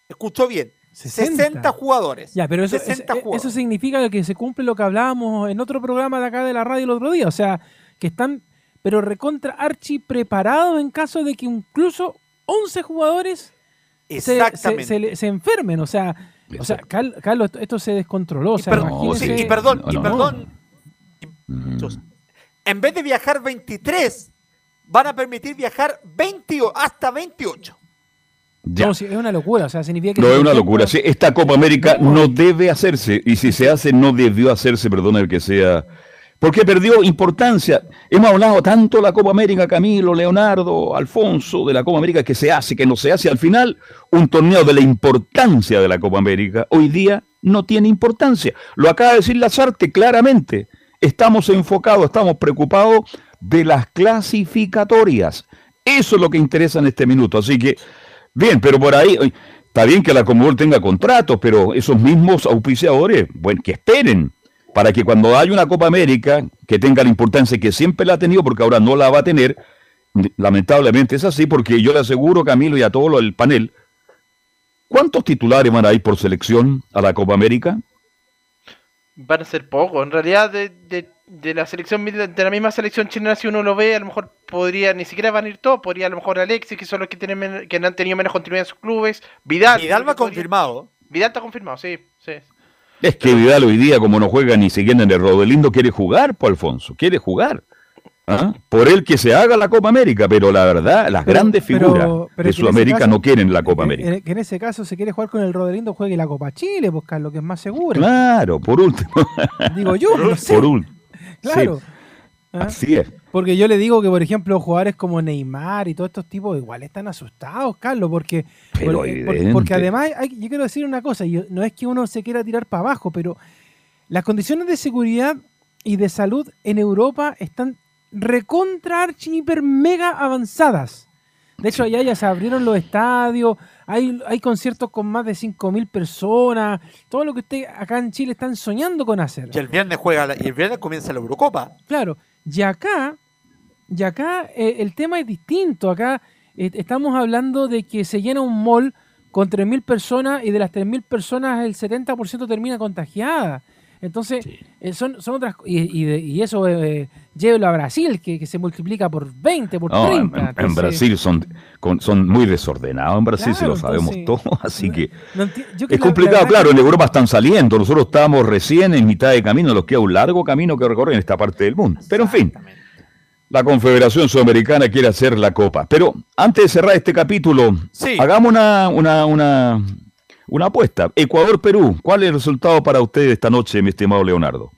Escuchó bien. 60, jugadores. Ya, pero eso, 60 es- eh, jugadores. eso significa que se cumple lo que hablábamos en otro programa de acá de la radio el otro día. O sea, que están, pero recontra archi preparados en caso de que incluso 11 jugadores se, se, se le- se enfermen. O sea, o sea Cal- Carlos, esto, se descontroló. O sea, perdón, sí, y perdón, no, y no. perdón. En vez de viajar 23, van a permitir viajar 20, o- hasta 28. Ya. No, sí, es una locura. O sea, significa que. No es una locura. Sí, esta Copa América no debe hacerse. Y si se hace, no debió hacerse, perdona el que sea. Porque perdió importancia. Hemos hablado tanto de la Copa América, Camilo, Leonardo, Alfonso, de la Copa América que se hace, que no se hace. Al final, un torneo de la importancia de la Copa América, hoy día no tiene importancia. Lo acaba de decir Lazarte claramente. Estamos enfocados, estamos preocupados de las clasificatorias. Eso es lo que interesa en este minuto. Así que, bien, pero por ahí, está bien que la Comodol tenga contratos, pero esos mismos auspiciadores, bueno, que esperen para que cuando haya una Copa América que tenga la importancia que siempre la ha tenido, porque ahora no la va a tener, lamentablemente es así, porque yo le aseguro, Camilo, y a todo lo del panel, ¿cuántos titulares van a ir por selección a la Copa América? Van a ser pocos. En realidad, de, de, de la selección de la misma selección chilena, si uno lo ve, a lo mejor podría, ni siquiera van a ir todos. Podría a lo mejor Alexis, que son los que, tienen que han tenido menos continuidad en sus clubes. Vidal. Vidal va podría- confirmado. Vidal está confirmado, sí. sí. Es que Vidal hoy día, como no juega ni siquiera en el Rodelindo, quiere jugar, pues Alfonso, quiere jugar. ¿Ah? Por él que se haga la Copa América, pero la verdad, las Pero- grandes pero- figuras pero de Sudamérica caso- no quieren la Copa América. en- que en ese caso, si quiere jugar con el Rodelindo, juegue la Copa Chile, pues Carlos, que es más seguro. Claro, por último. Digo yo, no sé. Por último. Claro. Sí, ¿Ah? así es. Porque yo le digo que, por ejemplo, jugadores como Neymar y todos estos tipos igual están asustados, Carlos, porque, Pero porque, porque- evidente. porque además hay- yo quiero decir una cosa, y no es que uno se quiera tirar para abajo, pero las condiciones de seguridad y de salud en Europa están recontra archi hiper mega avanzadas. De hecho, allá ya se abrieron los estadios, hay, hay conciertos con más de 5.000 personas, todo lo que usted acá en Chile están soñando con hacer. Y el viernes juega la- y el viernes comienza la Eurocopa. Claro, y acá, y acá eh, el tema es distinto. Acá eh, estamos hablando de que se llena un mall con 3.000 personas y de las 3.000 personas el 70% termina contagiada. Entonces, eh, son, son otras y, y, de- y eso eh, llévelo a Brasil, que, que se multiplica por 20, por No, en, 30. en- en entonces, Brasil son, con- son muy desordenados, en Brasil si lo sabemos entonces, todos, así que no es la- la complicado, claro, que- en Europa están saliendo, nosotros estamos recién en mitad de camino, nos queda un largo camino que recorrer en esta parte del mundo, pero en fin, la Confederación Sudamericana quiere hacer la Copa, pero antes de cerrar este capítulo, Sí. hagamos una, una, una, una apuesta, Ecuador-Perú, ¿cuál es el resultado para ustedes esta noche, mi estimado Leonardo?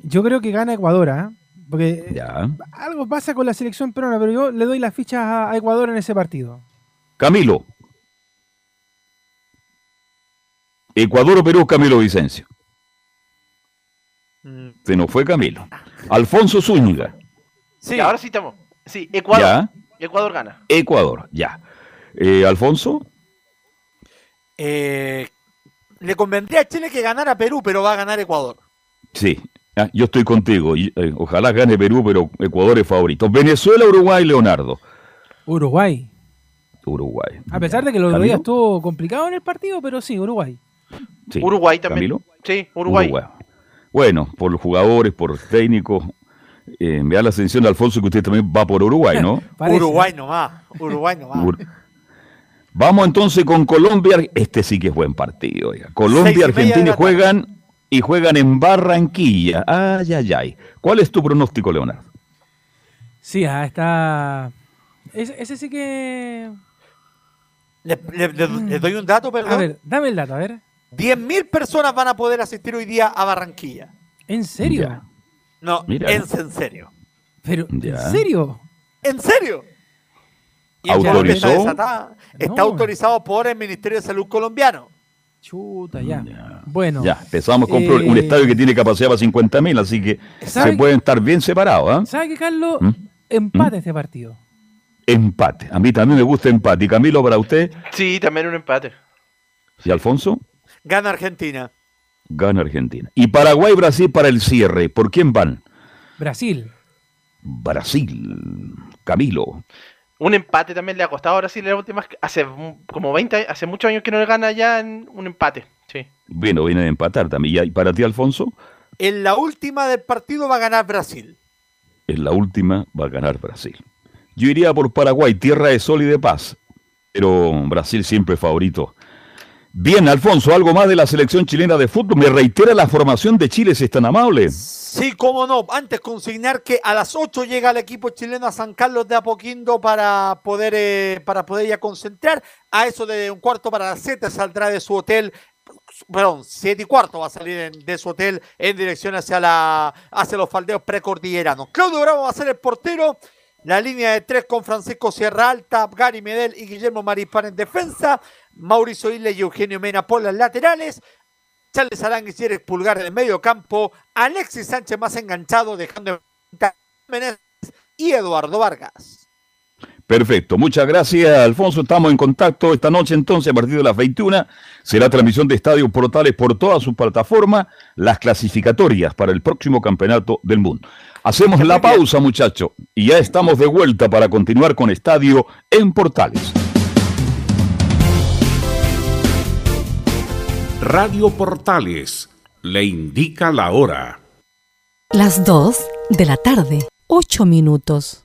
Yo creo que gana Ecuador, ¿ah? Porque eh, Ya. algo pasa con la selección peruana, pero yo le doy las fichas a, Ecuador en ese partido. Camilo. Ecuador o Perú, Camilo Vicencio. Mm, Se nos fue Camilo. Alfonso Zúñiga. Sí, ahora sí estamos. Sí, Ecuador. Ya. Ecuador gana. Ecuador, ya. Eh, Alfonso. Eh, le convendría a Chile que ganara Perú, pero va a ganar Ecuador. Sí. Ah, yo estoy contigo. Y, eh, ojalá gane Perú, pero Ecuador es favorito. Venezuela, Uruguay, Leonardo. Uruguay. Uruguay. A pesar de que los ¿Camilo? días estuvo complicado en el partido, pero sí, Uruguay. Sí. Uruguay también. Camilo. Sí, Uruguay. Bueno, por los jugadores, por los técnicos. eh, me da la sensación de Alfonso que usted también va por Uruguay, ¿no? Uruguay nomás. Uruguay nomás. Ur- Vamos entonces con Colombia. Este sí que es buen partido. Colombia y Argentina juegan y juegan en Barranquilla. Ay, ay, ay. ¿Cuál es tu pronóstico, Leonardo? Sí, ah, está. Ese, ese sí que. Le, le- le- le doy un dato, perdón. A ver, dame el dato, a ver. 10.000 personas van a poder asistir hoy día a Barranquilla. ¿En serio? Ya. No, Mira. en, en serio. Pero, Ya. ¿en serio? ¿En serio? Y ¿Autorizó? Está, desatada. está No. autorizado por el Ministerio de Salud colombiano. Chuta, ya. Bueno. Ya, empezamos con pro- un eh, estadio que tiene capacidad para 50 mil, así que ¿Sabe se pueden estar bien separados. ¿ah? ¿Sabe qué, Carlos? ¿Mm? Empate este partido. Empate. A mí también me gusta empate. Y Camilo, para usted, Sí, también un empate. y Alfonso, Gana Argentina. gana Argentina. Y Paraguay-Brasil para el cierre. ¿Por quién van? Brasil. Brasil. Camilo. Un empate también le ha costado a Brasil la última hace mm, como 20 años- hace muchos años que no le gana ya en un empate. Sí. Bueno, viene de empatar también. ¿Y para ti, Alfonso? En la última del partido va a ganar Brasil. En la última va a ganar Brasil. Yo iría por Paraguay, tierra de sol y de paz. Pero Brasil siempre favorito. Bien, Alfonso, algo más de la selección chilena de fútbol. Me reitera la formación de Chile, si es tan amable. Sí, cómo no. Antes consignar que a las 8 llega el equipo chileno a San Carlos de Apoquindo para poder, eh, para poder ya concentrar. A eso de un cuarto para las 7 saldrá de su hotel. Perdón, 7 y cuarto va a salir en- de su hotel en dirección hacia, la, hacia los faldeos precordilleranos. Claudio Bravo va a ser el portero. La línea de tres con Francisco Sierra Alta, Gary Medel y Guillermo Maripán en defensa. Mauricio Isla y Eugenio Mena por las laterales. Charles Aranguis y Eric Pulgar en medio campo, Alexis Sánchez más enganchado, dejando en y Eduardo Vargas. Perfecto, muchas gracias, Alfonso. Estamos en contacto esta noche entonces a partir de las 21. Será transmisión de Estadio Portales por todas sus plataformas, las clasificatorias para el próximo campeonato del mundo. Hacemos la pausa, muchachos, y ya estamos de vuelta para continuar con Estadio en Portales. Radio Portales le indica la hora. Las 2 de la tarde, 8 minutos.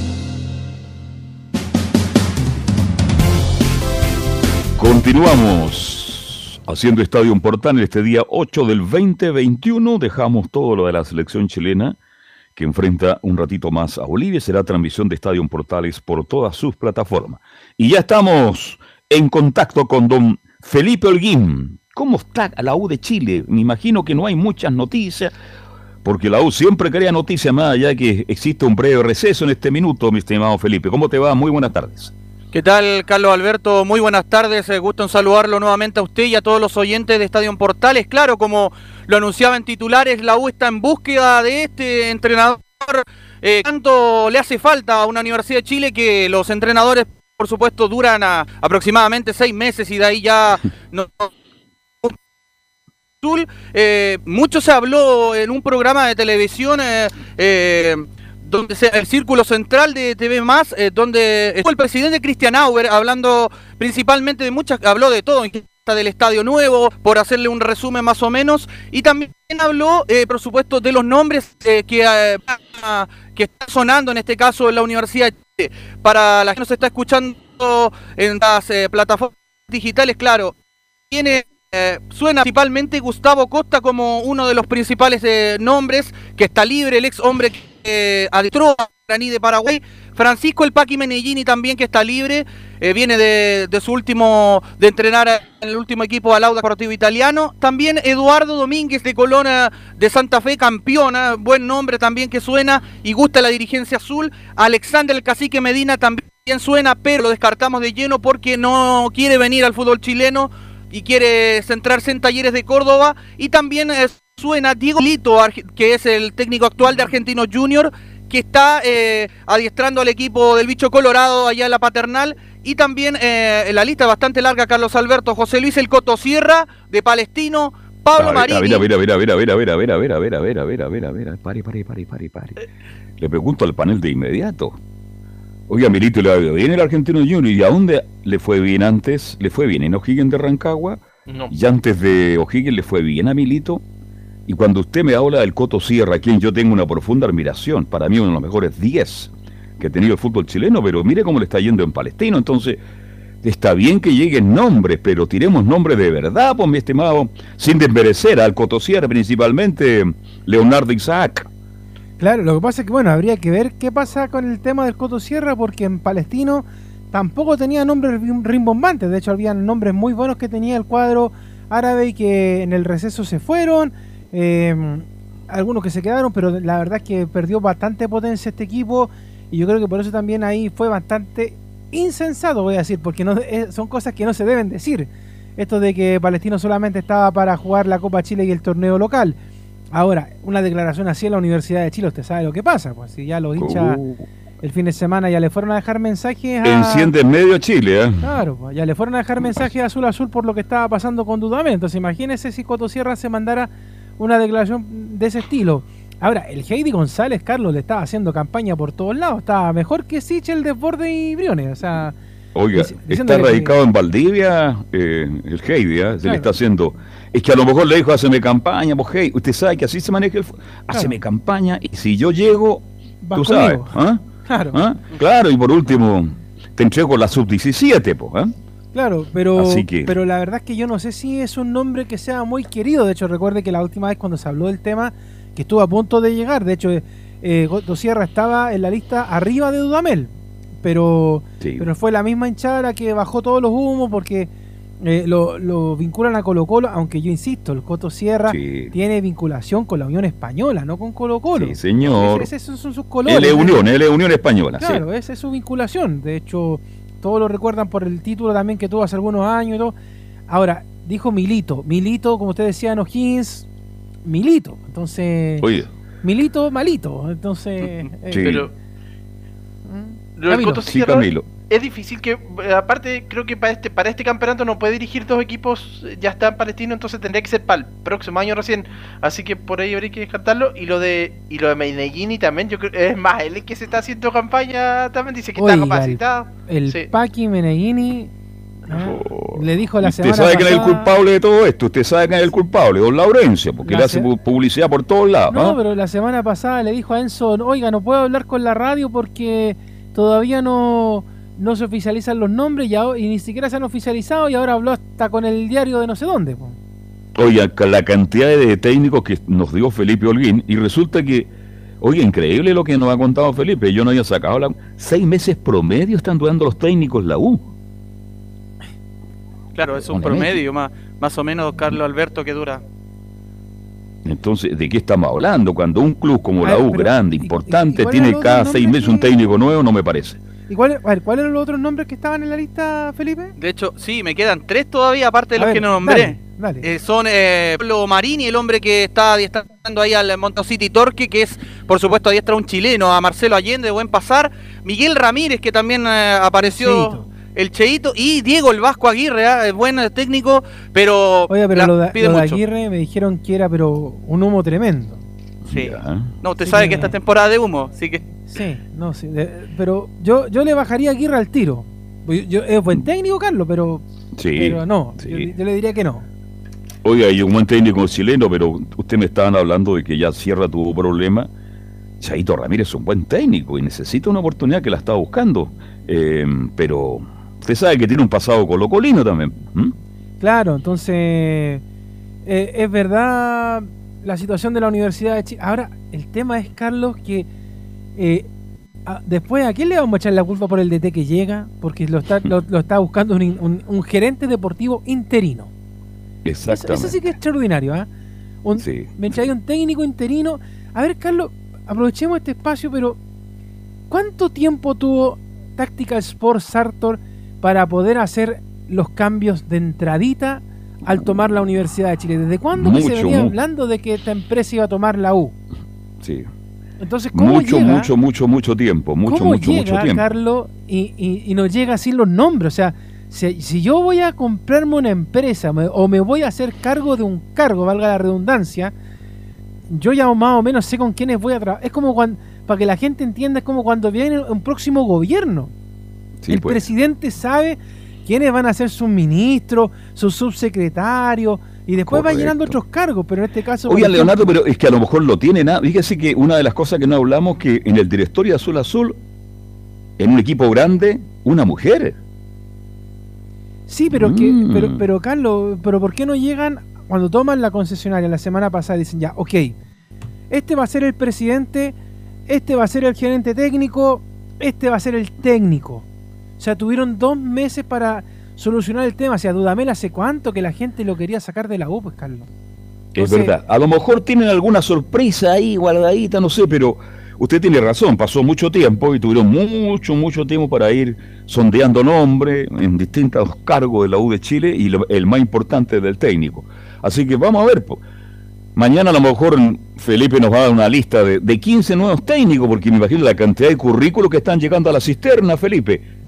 Continuamos haciendo Estadio en este día 8 del 2021. Dejamos todo lo de la selección chilena que enfrenta un ratito más a Bolivia. Será transmisión de Estadio Portales por todas sus plataformas. Y ya estamos en contacto con don Felipe Holguín. ¿Cómo está la U de Chile? Me imagino que no hay muchas noticias, porque la U siempre crea noticias más allá que existe un breve receso en este minuto, mi estimado Felipe. ¿Cómo te va? Muy buenas tardes. ¿Qué tal, Carlos Alberto? Muy buenas tardes. Eh, gusto en saludarlo nuevamente a usted y a todos los oyentes de Estadio Portales. Claro, como lo anunciaba en titulares, la U está en búsqueda de este entrenador. Eh, ¿Cuánto le hace falta a una Universidad de Chile que los entrenadores, por supuesto, duran a- aproximadamente seis meses y de ahí ya no, eh, mucho se habló en un programa de televisión eh, eh, donde se- el círculo central de TV más, eh, donde estuvo el presidente Christian Auer hablando principalmente de muchas, habló de todo, hasta del estadio nuevo, por hacerle un resumen más o menos, y también habló, eh, por supuesto, de los nombres eh, que, que están sonando en este caso en la Universidad de Chile. Para la que nos está escuchando en las plataformas digitales, claro, tiene suena principalmente Gustavo Costa como uno de los principales nombres, que está libre, el ex hombre que eh, a de Paraguay. Francisco El Paqui Menellini también que está libre, eh, viene de, su último, de entrenar en el último equipo al Auda Deportivo Italiano. También Eduardo Domínguez de Colona de Santa Fe, campeona, buen nombre también que suena y gusta la dirigencia azul. Alexander El Cacique Medina también suena, pero lo descartamos de lleno porque no quiere venir al fútbol chileno y quiere centrarse en Talleres de Córdoba. Y también eh, suena Diego Lito, que es el técnico actual de Argentino Junior, que está eh, adiestrando al equipo del bicho colorado allá en la paternal. Y también eh, en la lista bastante larga, Carlos Alberto, José Luis El Coto Sierra, de Palestino, Pablo A ver, a Marini. ver, a ver, a ver, a ver, a ver, a ver, a ver, a ver, a ver, a ver, a ver, a ver, a ver, pare, pare, pare, pare, pare. Le pregunto al panel de inmediato. Oiga, Milito, le ha ido bien el Argentino Junior y a dónde le fue bien antes, le fue bien en O'Higgins de Rancagua No. y antes de O'Higgins le fue bien a Milito. Y cuando usted me habla del Coto Sierra, a quien yo tengo una profunda admiración, para mí uno de los mejores 10 que ha tenido el fútbol chileno, pero mire cómo le está yendo en Palestino. Entonces, está bien que lleguen nombres, pero tiremos nombres de verdad, pues mi estimado, sin desmerecer al Coto Sierra, principalmente Leonardo Isaac. Claro, lo que pasa es que, bueno, habría que ver qué pasa con el tema del Coto Sierra, porque en Palestino tampoco tenía nombres rim- rimbombantes. De hecho, habían nombres muy buenos que tenía el cuadro árabe y que en el receso se fueron. Eh, algunos que se quedaron, pero la verdad es que perdió bastante potencia este equipo. Y yo creo que por eso también ahí fue bastante insensato, voy a decir, porque no, eh, son cosas que no se deben decir. Esto de que Palestino solamente estaba para jugar la Copa Chile y el torneo local. Ahora, una declaración así en la Universidad de Chile, usted sabe lo que pasa, pues si ya los hinchas Uh, el fin de semana ya le fueron a dejar mensajes a... enciende en medio Chile, ¿eh? Claro, pues, ya le fueron a dejar mensajes a Azul Azul por lo que estaba pasando con Dudamel. Entonces imagínese si Coto Sierra se mandara una declaración de ese estilo. Ahora, el Heidi González, Carlos, le estaba haciendo campaña por todos lados. Estaba mejor que Sichel, Desborde y Briones. O sea, Oiga, está que- radicado en Valdivia, eh, el Heidi, ¿eh? se Claro. le está haciendo. Es que a lo mejor le dijo, haceme campaña, pues hey, usted sabe que así se maneja el Haceme campaña y si yo llego, Vas tú sabes. ¿ah? Claro. ¿Ah? Claro, y por último, te entrego la sub-17, pues, ¿eh? Claro, pero, que- pero la verdad es que yo no sé si es un nombre que sea muy querido. De hecho, recuerde que la última vez cuando se habló del tema, que estuvo a punto de llegar, de hecho, eh, Goto Sierra estaba en la lista arriba de Dudamel, pero, Sí. pero fue la misma hinchada la que bajó todos los humos porque eh, lo, lo vinculan a Colo Colo, aunque yo insisto, el Coto Sierra Sí. tiene vinculación con la Unión Española, no con Colo Colo. Sí, señor. Esos son sus colores. L Unión, L Unión Española, sí. Claro, esa es su vinculación. De hecho, todos lo recuerdan por el título también que tuvo hace algunos años y todo. Ahora, dijo Milito. Milito, como usted decía en O'Higgins, Milito. Entonces, Oye, Milito, malito. Entonces, eh, Sí. Pero Camilo. Coto Sí, Camilo. Es difícil que, eh, aparte, creo que para este para este campeonato no puede dirigir dos equipos, eh, ya está en Palestino, entonces tendría que ser para el próximo año recién. Así que por ahí habría que descartarlo. Y lo de y lo de Medellín también, yo creo es más, él es que se está haciendo campaña también, dice que Oiga, está el- capacitado. el Sí. Paqui Meneghini ah, le dijo la usted semana sabe quién es el pasada- culpable de todo esto, usted sabe quién es el culpable, don Laurencio, porque La le hace se- publicidad por todos lados. No, ¿ah? pero la semana pasada le dijo a Enzo, oiga, no puedo hablar con la radio porque todavía no, no se oficializan los nombres y, ahora- y ni siquiera se han oficializado y ahora habló hasta con el diario de no sé dónde. po. Oiga, la cantidad de técnicos que nos dio Felipe Holguín, y resulta que, oye, increíble lo que nos ha contado Felipe, yo no había sacado la... Seis meses promedio están durando los técnicos la U. Claro, es un promedio más, más o menos, Carlos Alberto, que dura. Entonces, ¿de qué estamos hablando? Cuando un club como la ver, U, pero, grande, ¿y- y- importante, y tiene cada seis meses un técnico nuevo, no me parece. ¿Y cuál, a ver, cuáles eran los otros nombres que estaban en la lista, Felipe? De hecho, sí, me quedan tres todavía, aparte de A los ver, que no nombré. dale, dale. Eh, son eh, Pablo Marini, el hombre que está adiestrando ahí al Montocity Torque, que es, por supuesto, adiestra a un chileno, a Marcelo Allende, de buen pasar. Miguel Ramírez, que también eh, apareció. El Cheito y Diego el Vasco Aguirre, ah, es buen técnico, pero, Oye, pero la- lo de, pide lo de mucho. Aguirre me dijeron que era pero un humo tremendo. Sí. Ya. No, usted Sí sabe que- que esta es temporada de humo, así que Sí, no, sí. de- pero yo, yo le bajaría a Aguirre al tiro. Yo, yo- es buen técnico, Carlos, pero, Sí. pero no. sí. Yo, yo le diría que no. Oiga, hay un buen técnico chileno, pero usted me estaban hablando de que ya Sierra tuvo problemas. Chaito Ramírez es un buen técnico y necesita una oportunidad que la está buscando. Eh, pero usted sabe que tiene un pasado colocolino también. Claro, entonces eh, es verdad la situación de la Universidad de Chile. Ahora, el tema es, Carlos, que eh, a- después, ¿a quién le vamos a echar la culpa por el DT que llega? Porque lo está, lo, lo está buscando un, un- un gerente deportivo interino. Exactamente. eso sí que es extraordinario, ¿ah? Un- Sí. Me trae un técnico interino. A ver, Carlos, aprovechemos este espacio, pero ¿cuánto tiempo tuvo Tactical Sports Sartor para poder hacer los cambios de entradita al tomar la Universidad de Chile? ¿Desde cuándo que se venía hablando de que esta empresa iba a tomar la U? Sí. Entonces, ¿cómo Mucho, llega? mucho, mucho, mucho tiempo. Mucho, ¿Cómo mucho, llega, mucho tiempo. Carlos, y, y, y nos llega sin los nombres? O sea, si, si yo voy a comprarme una empresa me- o me voy a hacer cargo de un cargo, valga la redundancia, yo ya más o menos sé con quiénes voy a trabajar. Es como cuando, para que la gente entienda, es como cuando viene un próximo gobierno. Sí, el pues. presidente sabe quiénes van a ser sus ministros, sus subsecretarios, y después va llenando otros cargos, pero en este caso... Oiga, ejemplo- Leonardo, pero es que a lo mejor lo tiene nada. Fíjese que una de las cosas que no hablamos que en el directorio Azul Azul, en un equipo grande, una mujer. Sí, pero que, Mm. pero, pero Carlos, pero ¿por qué no llegan cuando toman la concesionaria la semana pasada y dicen ya, ok, este va a ser el presidente, este va a ser el gerente técnico, este va a ser el técnico? O sea, tuvieron dos meses para solucionar el tema. O sea, Dudamel hace cuánto que la gente lo quería sacar de la U, pues Carlos. Es verdad. A lo mejor tienen alguna sorpresa ahí guardadita, no sé, pero usted tiene razón. Pasó mucho tiempo y tuvieron mucho, mucho tiempo para ir sondeando nombres en distintos cargos de la U de Chile y lo- el más importante del técnico. Así que vamos a ver. po. Mañana a lo mejor Felipe nos va a dar una lista de, de 15 nuevos técnicos, porque me imagino la cantidad de currículos que están llegando a la cisterna, Felipe.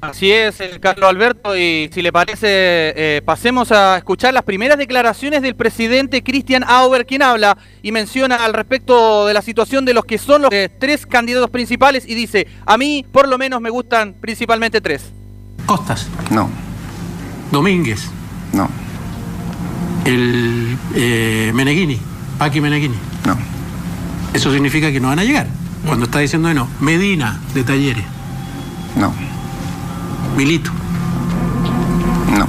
Así es, el Carlos Alberto, y si le parece, eh, pasemos a escuchar las primeras declaraciones del presidente Christian Auber, quien habla y menciona al respecto de la situación de los que son los eh, tres candidatos principales y dice, a mí por lo menos me gustan principalmente tres. Costas. No. Domínguez. No. El eh, Meneghini. Paqui Meneghini. No. Eso significa que no van a llegar. Cuando está diciendo que no. Medina, de Talleres. No. Milito. No.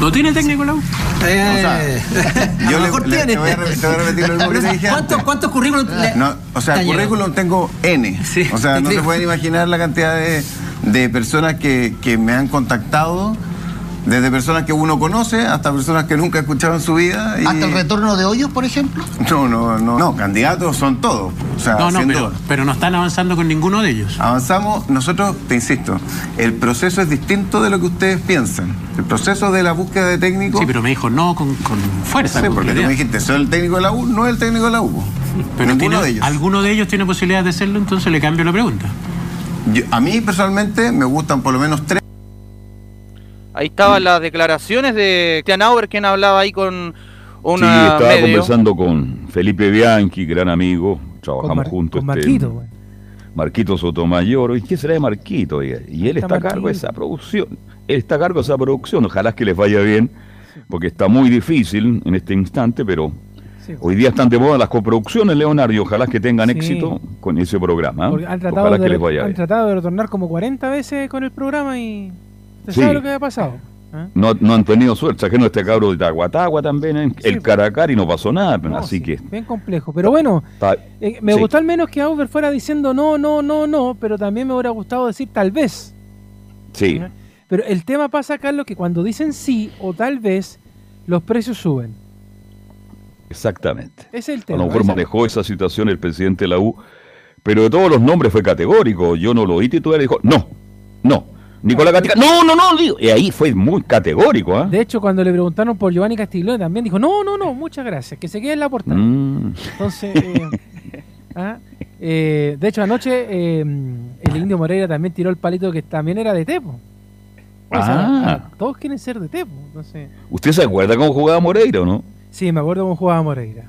¿No tiene técnico la U? Eh, a yo lo le, mejor le- tiene. te voy a repetir, te voy a repetir lo mismo que te dije antes. ¿Cuántos, cuántos currículum le- No, o sea, currículum tengo N. o sea, no se pueden imaginar la cantidad de, de personas que, que me han contactado, desde personas que uno conoce hasta personas que nunca ha escuchado en su vida. y- ¿Hasta el retorno de hoyos, por ejemplo? No, no, no. No, candidatos son todos. O sea, No, no, sin pero, duda. pero no están avanzando con ninguno de ellos. Avanzamos, nosotros, te insisto, el proceso es distinto de lo que ustedes piensan. El proceso de la búsqueda de técnicos. Sí, pero me dijo no con, con fuerza. Sí, con porque tú me dijiste, soy el técnico de la U, no es el técnico de la U. Pero Ninguno tiene- de ellos. ¿Alguno de ellos tiene posibilidad de serlo? Entonces le cambio la pregunta. Yo- a mí personalmente me gustan por lo menos tres. Ahí estaban las declaraciones de Christian Auber, quien hablaba ahí con Sí, una estaba medio. conversando con Felipe Bianchi, gran amigo. Trabajamos Mar- juntos. con este, Marquito, güey. Marquito Sotomayor. ¿Y qué será de Marquito? Y él Está está, a cargo de esa producción. Él está a cargo de esa producción. Ojalá que les vaya bien, porque está muy difícil en este instante, pero Sí. hoy día están de moda las coproducciones, Leonardo, y ojalá que tengan Sí. éxito con ese programa. Porque han tratado, Ojalá de, que les vaya han bien. tratado de retornar como 40 veces con el programa y... ¿Usted Sí. sabe lo que ha pasado? ¿Ah? No, no han tenido suerte. Sacaron este cabro de Taguatagua también, ¿eh? el Sí. Caracar, y no pasó nada. No, así sí, que Bien complejo. Pero bueno, eh, me sí. gustó al menos que Auber fuera diciendo no, no, no, no, pero también me hubiera gustado decir tal vez. Sí, Pero el tema pasa, Carlos, que cuando dicen sí o tal vez, los precios suben. exactamente. Es el A tema. lo mejor manejó esa situación el presidente de la U pero de todos los nombres fue categórico. Yo no lo oí titular y dijo, no, no. Nicolás Gatica, no, no, no, digo. Y ahí fue muy categórico. ¿ah? De hecho, cuando le preguntaron por Giovanni Castiglione también dijo, no, no, no, muchas gracias, que se quede en la portada. Mm. Entonces, eh, ah, eh, de hecho, anoche eh, el Indio Moreira también tiró el palito que también era de Tepo. O sea, Ah. todos quieren ser de Tepo. Entonces, ¿Usted se acuerda cómo jugaba Moreira o no? sí, me acuerdo cómo jugaba Moreira.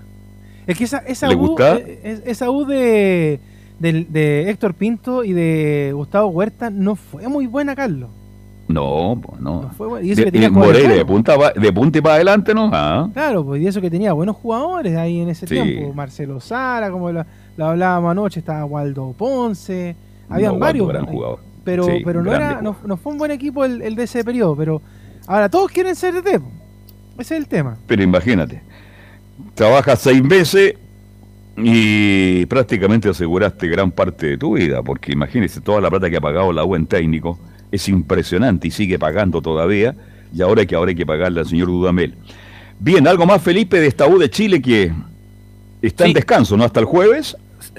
Es que esa, esa ¿Le U, eh, esa U de, del- de Héctor Pinto y de Gustavo Huerta no fue muy buena, Carlos. No, pues no. fue bueno. Y eso De- que tenía de de punta, pa- de punta y para adelante, ¿no? Ah. Claro, pues y eso que tenía buenos jugadores ahí en ese Sí. tiempo. Marcelo Sara, como lo, lo hablábamos anoche, estaba Waldo Ponce, habían No, Waldo, varios. gran eh, jugador. Pero, Sí, pero no, era, no, no fue un buen equipo el, el de ese periodo. Pero ahora todos quieren ser de Tepo. Ese es el tema. Pero imagínate, trabajas seis meses y prácticamente aseguraste gran parte de tu vida, porque imagínese toda la plata que ha pagado la U en técnico, es impresionante y sigue pagando todavía, y ahora que ahora hay que pagarle al señor Dudamel. Bien, algo más, Felipe, de esta U de Chile que está en descanso, ¿no? Hasta el jueves.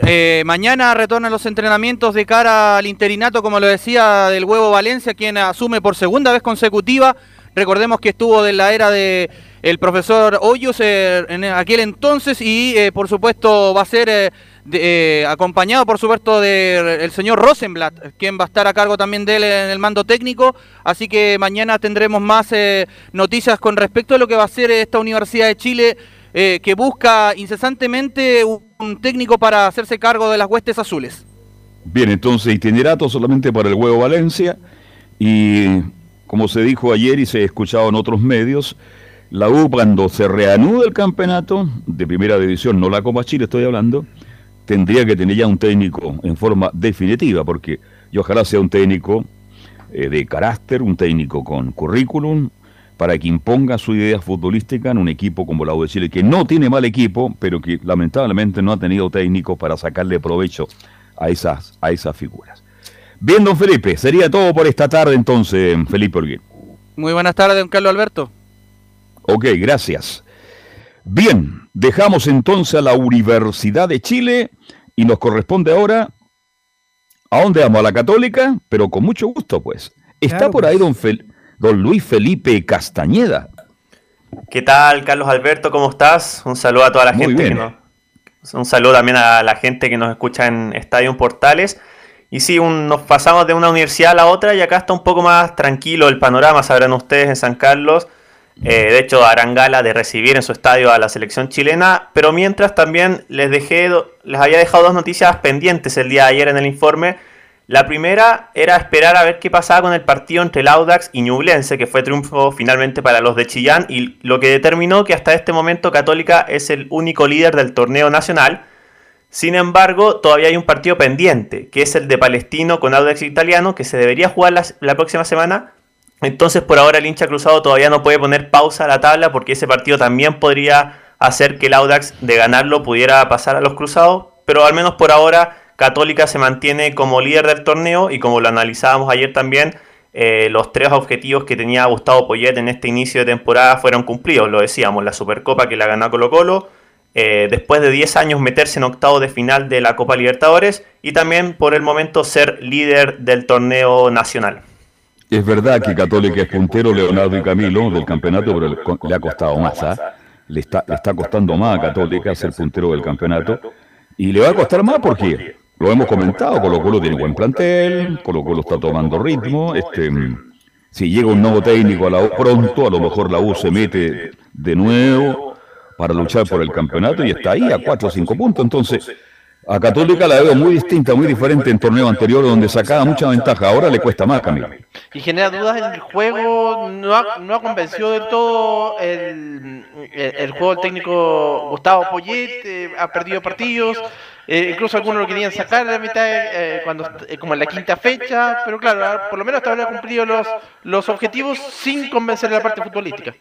Eh, mañana retornan los entrenamientos de cara al interinato, como lo decía, del Huevo Valencia, quien asume por segunda vez consecutiva. Recordemos que estuvo de la era de el profesor Hoyos eh, en aquel entonces y eh, por supuesto va a ser eh, de- acompañado por supuesto del señor Rosenblatt, quien va a estar a cargo también de él en el mando técnico. Así que mañana tendremos más noticias con respecto a lo que va a ser esta Universidad de Chile que busca incesantemente un técnico para hacerse cargo de las huestes azules. Bien, entonces itinerato solamente para el Huevo Valencia y como se dijo ayer y se ha escuchado en otros medios, la U cuando se reanude el campeonato de primera división, no la Copa Chile estoy hablando, tendría que tener ya un técnico en forma definitiva, porque y ojalá sea un técnico eh, de carácter, un técnico con currículum, para que imponga su idea futbolística en un equipo como la U Chile, que no tiene mal equipo, pero que lamentablemente no ha tenido técnicos para sacarle provecho a esas, a esas figuras. Bien, don Felipe, sería todo por esta tarde entonces, Felipe Olguín. Muy buenas tardes, don Carlos Alberto. Ok, gracias. Bien, dejamos entonces a la Universidad de Chile y nos corresponde ahora a dónde vamos, a la Católica, pero con mucho gusto, pues. Está Claro, por ahí don, Fel- don Luis Felipe Castañeda. ¿Qué tal, Carlos Alberto? ¿Cómo estás? Un saludo a toda la Muy gente. bien. que nos- un saludo también a la gente que nos escucha en Estadio Portales. Y sí, un- nos pasamos de una universidad a la otra y acá está un poco más tranquilo el panorama, sabrán ustedes, en San Carlos. Eh, de hecho, harán gala de recibir en su estadio a la selección chilena. Pero mientras también les dejé, les había dejado dos noticias pendientes el día de ayer en el informe. La primera era esperar a ver qué pasaba con el partido entre el Audax y Ñublense, que fue triunfo finalmente para los de Chillán, y lo que determinó que hasta este momento Católica es el único líder del torneo nacional. Sin embargo, todavía hay un partido pendiente, que es el de Palestino con Audax Italiano, que se debería jugar la, próxima semana. Entonces, por ahora el hincha cruzado todavía no puede poner pausa a la tabla, porque ese partido también podría hacer que el Audax de ganarlo pudiera pasar a los cruzados. Pero al menos por ahora, Católica se mantiene como líder del torneo y como lo analizábamos ayer también, eh, los tres objetivos que tenía Gustavo Poyet en este inicio de temporada fueron cumplidos. Lo decíamos, la Supercopa que la ganó Colo Colo, eh, después de 10 años meterse en octavo de final de la Copa Libertadores y también por el momento ser líder del torneo nacional. Es verdad que Católica es puntero Leonardo y Camilo del campeonato, pero le, ha costado más. ¿ah? Le, está, le está costando más a Católica ser puntero del campeonato. Y le va a costar más porque, lo hemos comentado, Colo Colo tiene buen plantel, Colo Colo está tomando ritmo. Este, si llega un nuevo técnico a la U pronto, a lo mejor la U se mete de nuevo para luchar por el campeonato y está ahí a 4 o 5 puntos. Entonces, a Católica la veo muy distinta, muy diferente en torneo anterior donde sacaba mucha ventaja. Ahora le cuesta más, Camilo. Y genera dudas en el juego, no ha, no ha convencido del todo el, el, el juego del técnico Gustavo Poyet, eh, ha perdido partidos, eh, incluso algunos lo querían sacar a la mitad, eh, cuando, eh, como en la quinta fecha, pero claro, por lo menos hasta ahora ha cumplido los, los objetivos sin convencer a la parte futbolística.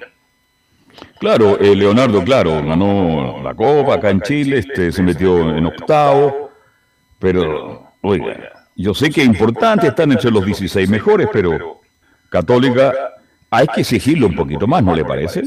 Claro, eh, Leonardo, claro, ganó la Copa acá en Chile, este, se metió en octavo, pero, oiga, yo sé que es importante, están entre los 16 mejores, pero Católica hay que exigirlo un poquito más, ¿no le parece?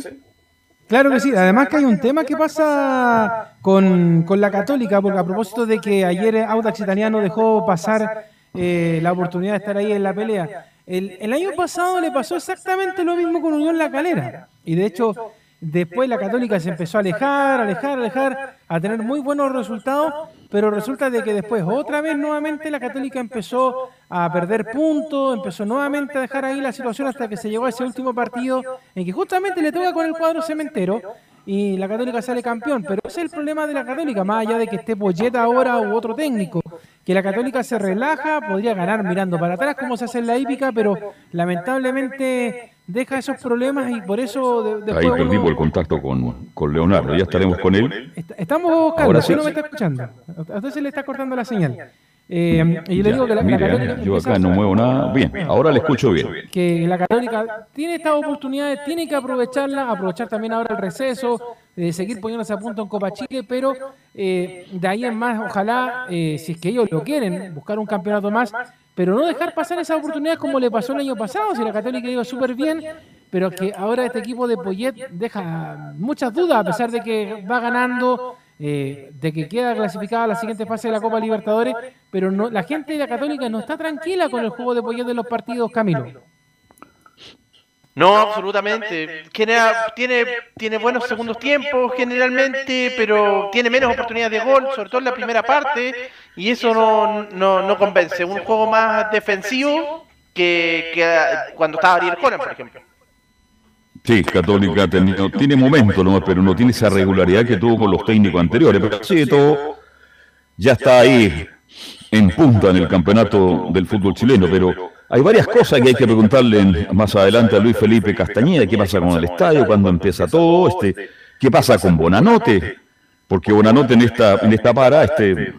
Claro que sí, además que hay un tema que pasa con, con la católica, porque a propósito de que ayer Audax Italiano dejó pasar eh, la oportunidad de estar ahí en la pelea, el, el año pasado le pasó exactamente lo mismo con Unión La Calera, y de hecho después la católica se empezó a alejar, alejar, alejar, a tener muy buenos resultados, pero resulta de que después otra vez nuevamente la católica empezó a perder puntos, empezó nuevamente a dejar ahí la situación hasta que se llegó a ese último partido en que justamente le toca con el cuadro cementero y la Católica sale campeón. Pero ese es el problema de la Católica, más allá de que esté Polleta ahora u otro técnico. Que la Católica se relaja, podría ganar mirando para atrás como se hace en la hípica, pero lamentablemente deja esos problemas y por eso de- después Ahí uno- perdimos el contacto con, con Leonardo, ya estaremos con él. Est- Estamos, Ahora Carlos, sí. usted no me está escuchando. A usted se le está cortando la señal. Eh, y yo le digo que la, la mire, Católica yo empieza acá no muevo nada. Bien, ahora le escucho bien. que la Católica tiene estas oportunidades, tiene que aprovecharlas, aprovechar también ahora el receso, de seguir poniéndose a punto en Copa Chile, pero eh, de ahí en más, ojalá, eh, si es que ellos lo quieren, buscar un campeonato más, pero no dejar pasar esas oportunidades como le pasó el año pasado, si la Católica iba súper bien, pero que ahora este equipo de Poyet deja muchas dudas, a pesar de que va ganando, eh, de que queda clasificada a la siguiente fase de la Copa Libertadores, pero no, la gente de la Católica no está tranquila con el juego de Poyet de los partidos, Camilo. No, absolutamente. Genera- tiene, tiene buenos segundos tiempos generalmente, pero tiene menos oportunidades de gol, sobre todo en la primera parte, y eso no, no, no convence. Un juego más defensivo que, que cuando estaba Ariel Conan, por ejemplo. Sí, Católica tenido- tiene momentos nomás, pero no tiene esa regularidad que tuvo con los técnicos anteriores. Pero sí, de todo, ya está ahí en punta en el campeonato del fútbol chileno. Pero hay varias cosas que hay que preguntarle más adelante a Luis Felipe Castañeda. ¿Qué pasa con el estadio? ¿Cuándo empieza todo? Este, ¿Qué pasa con Bonanote? Porque Bonanote en esta, en esta para, este,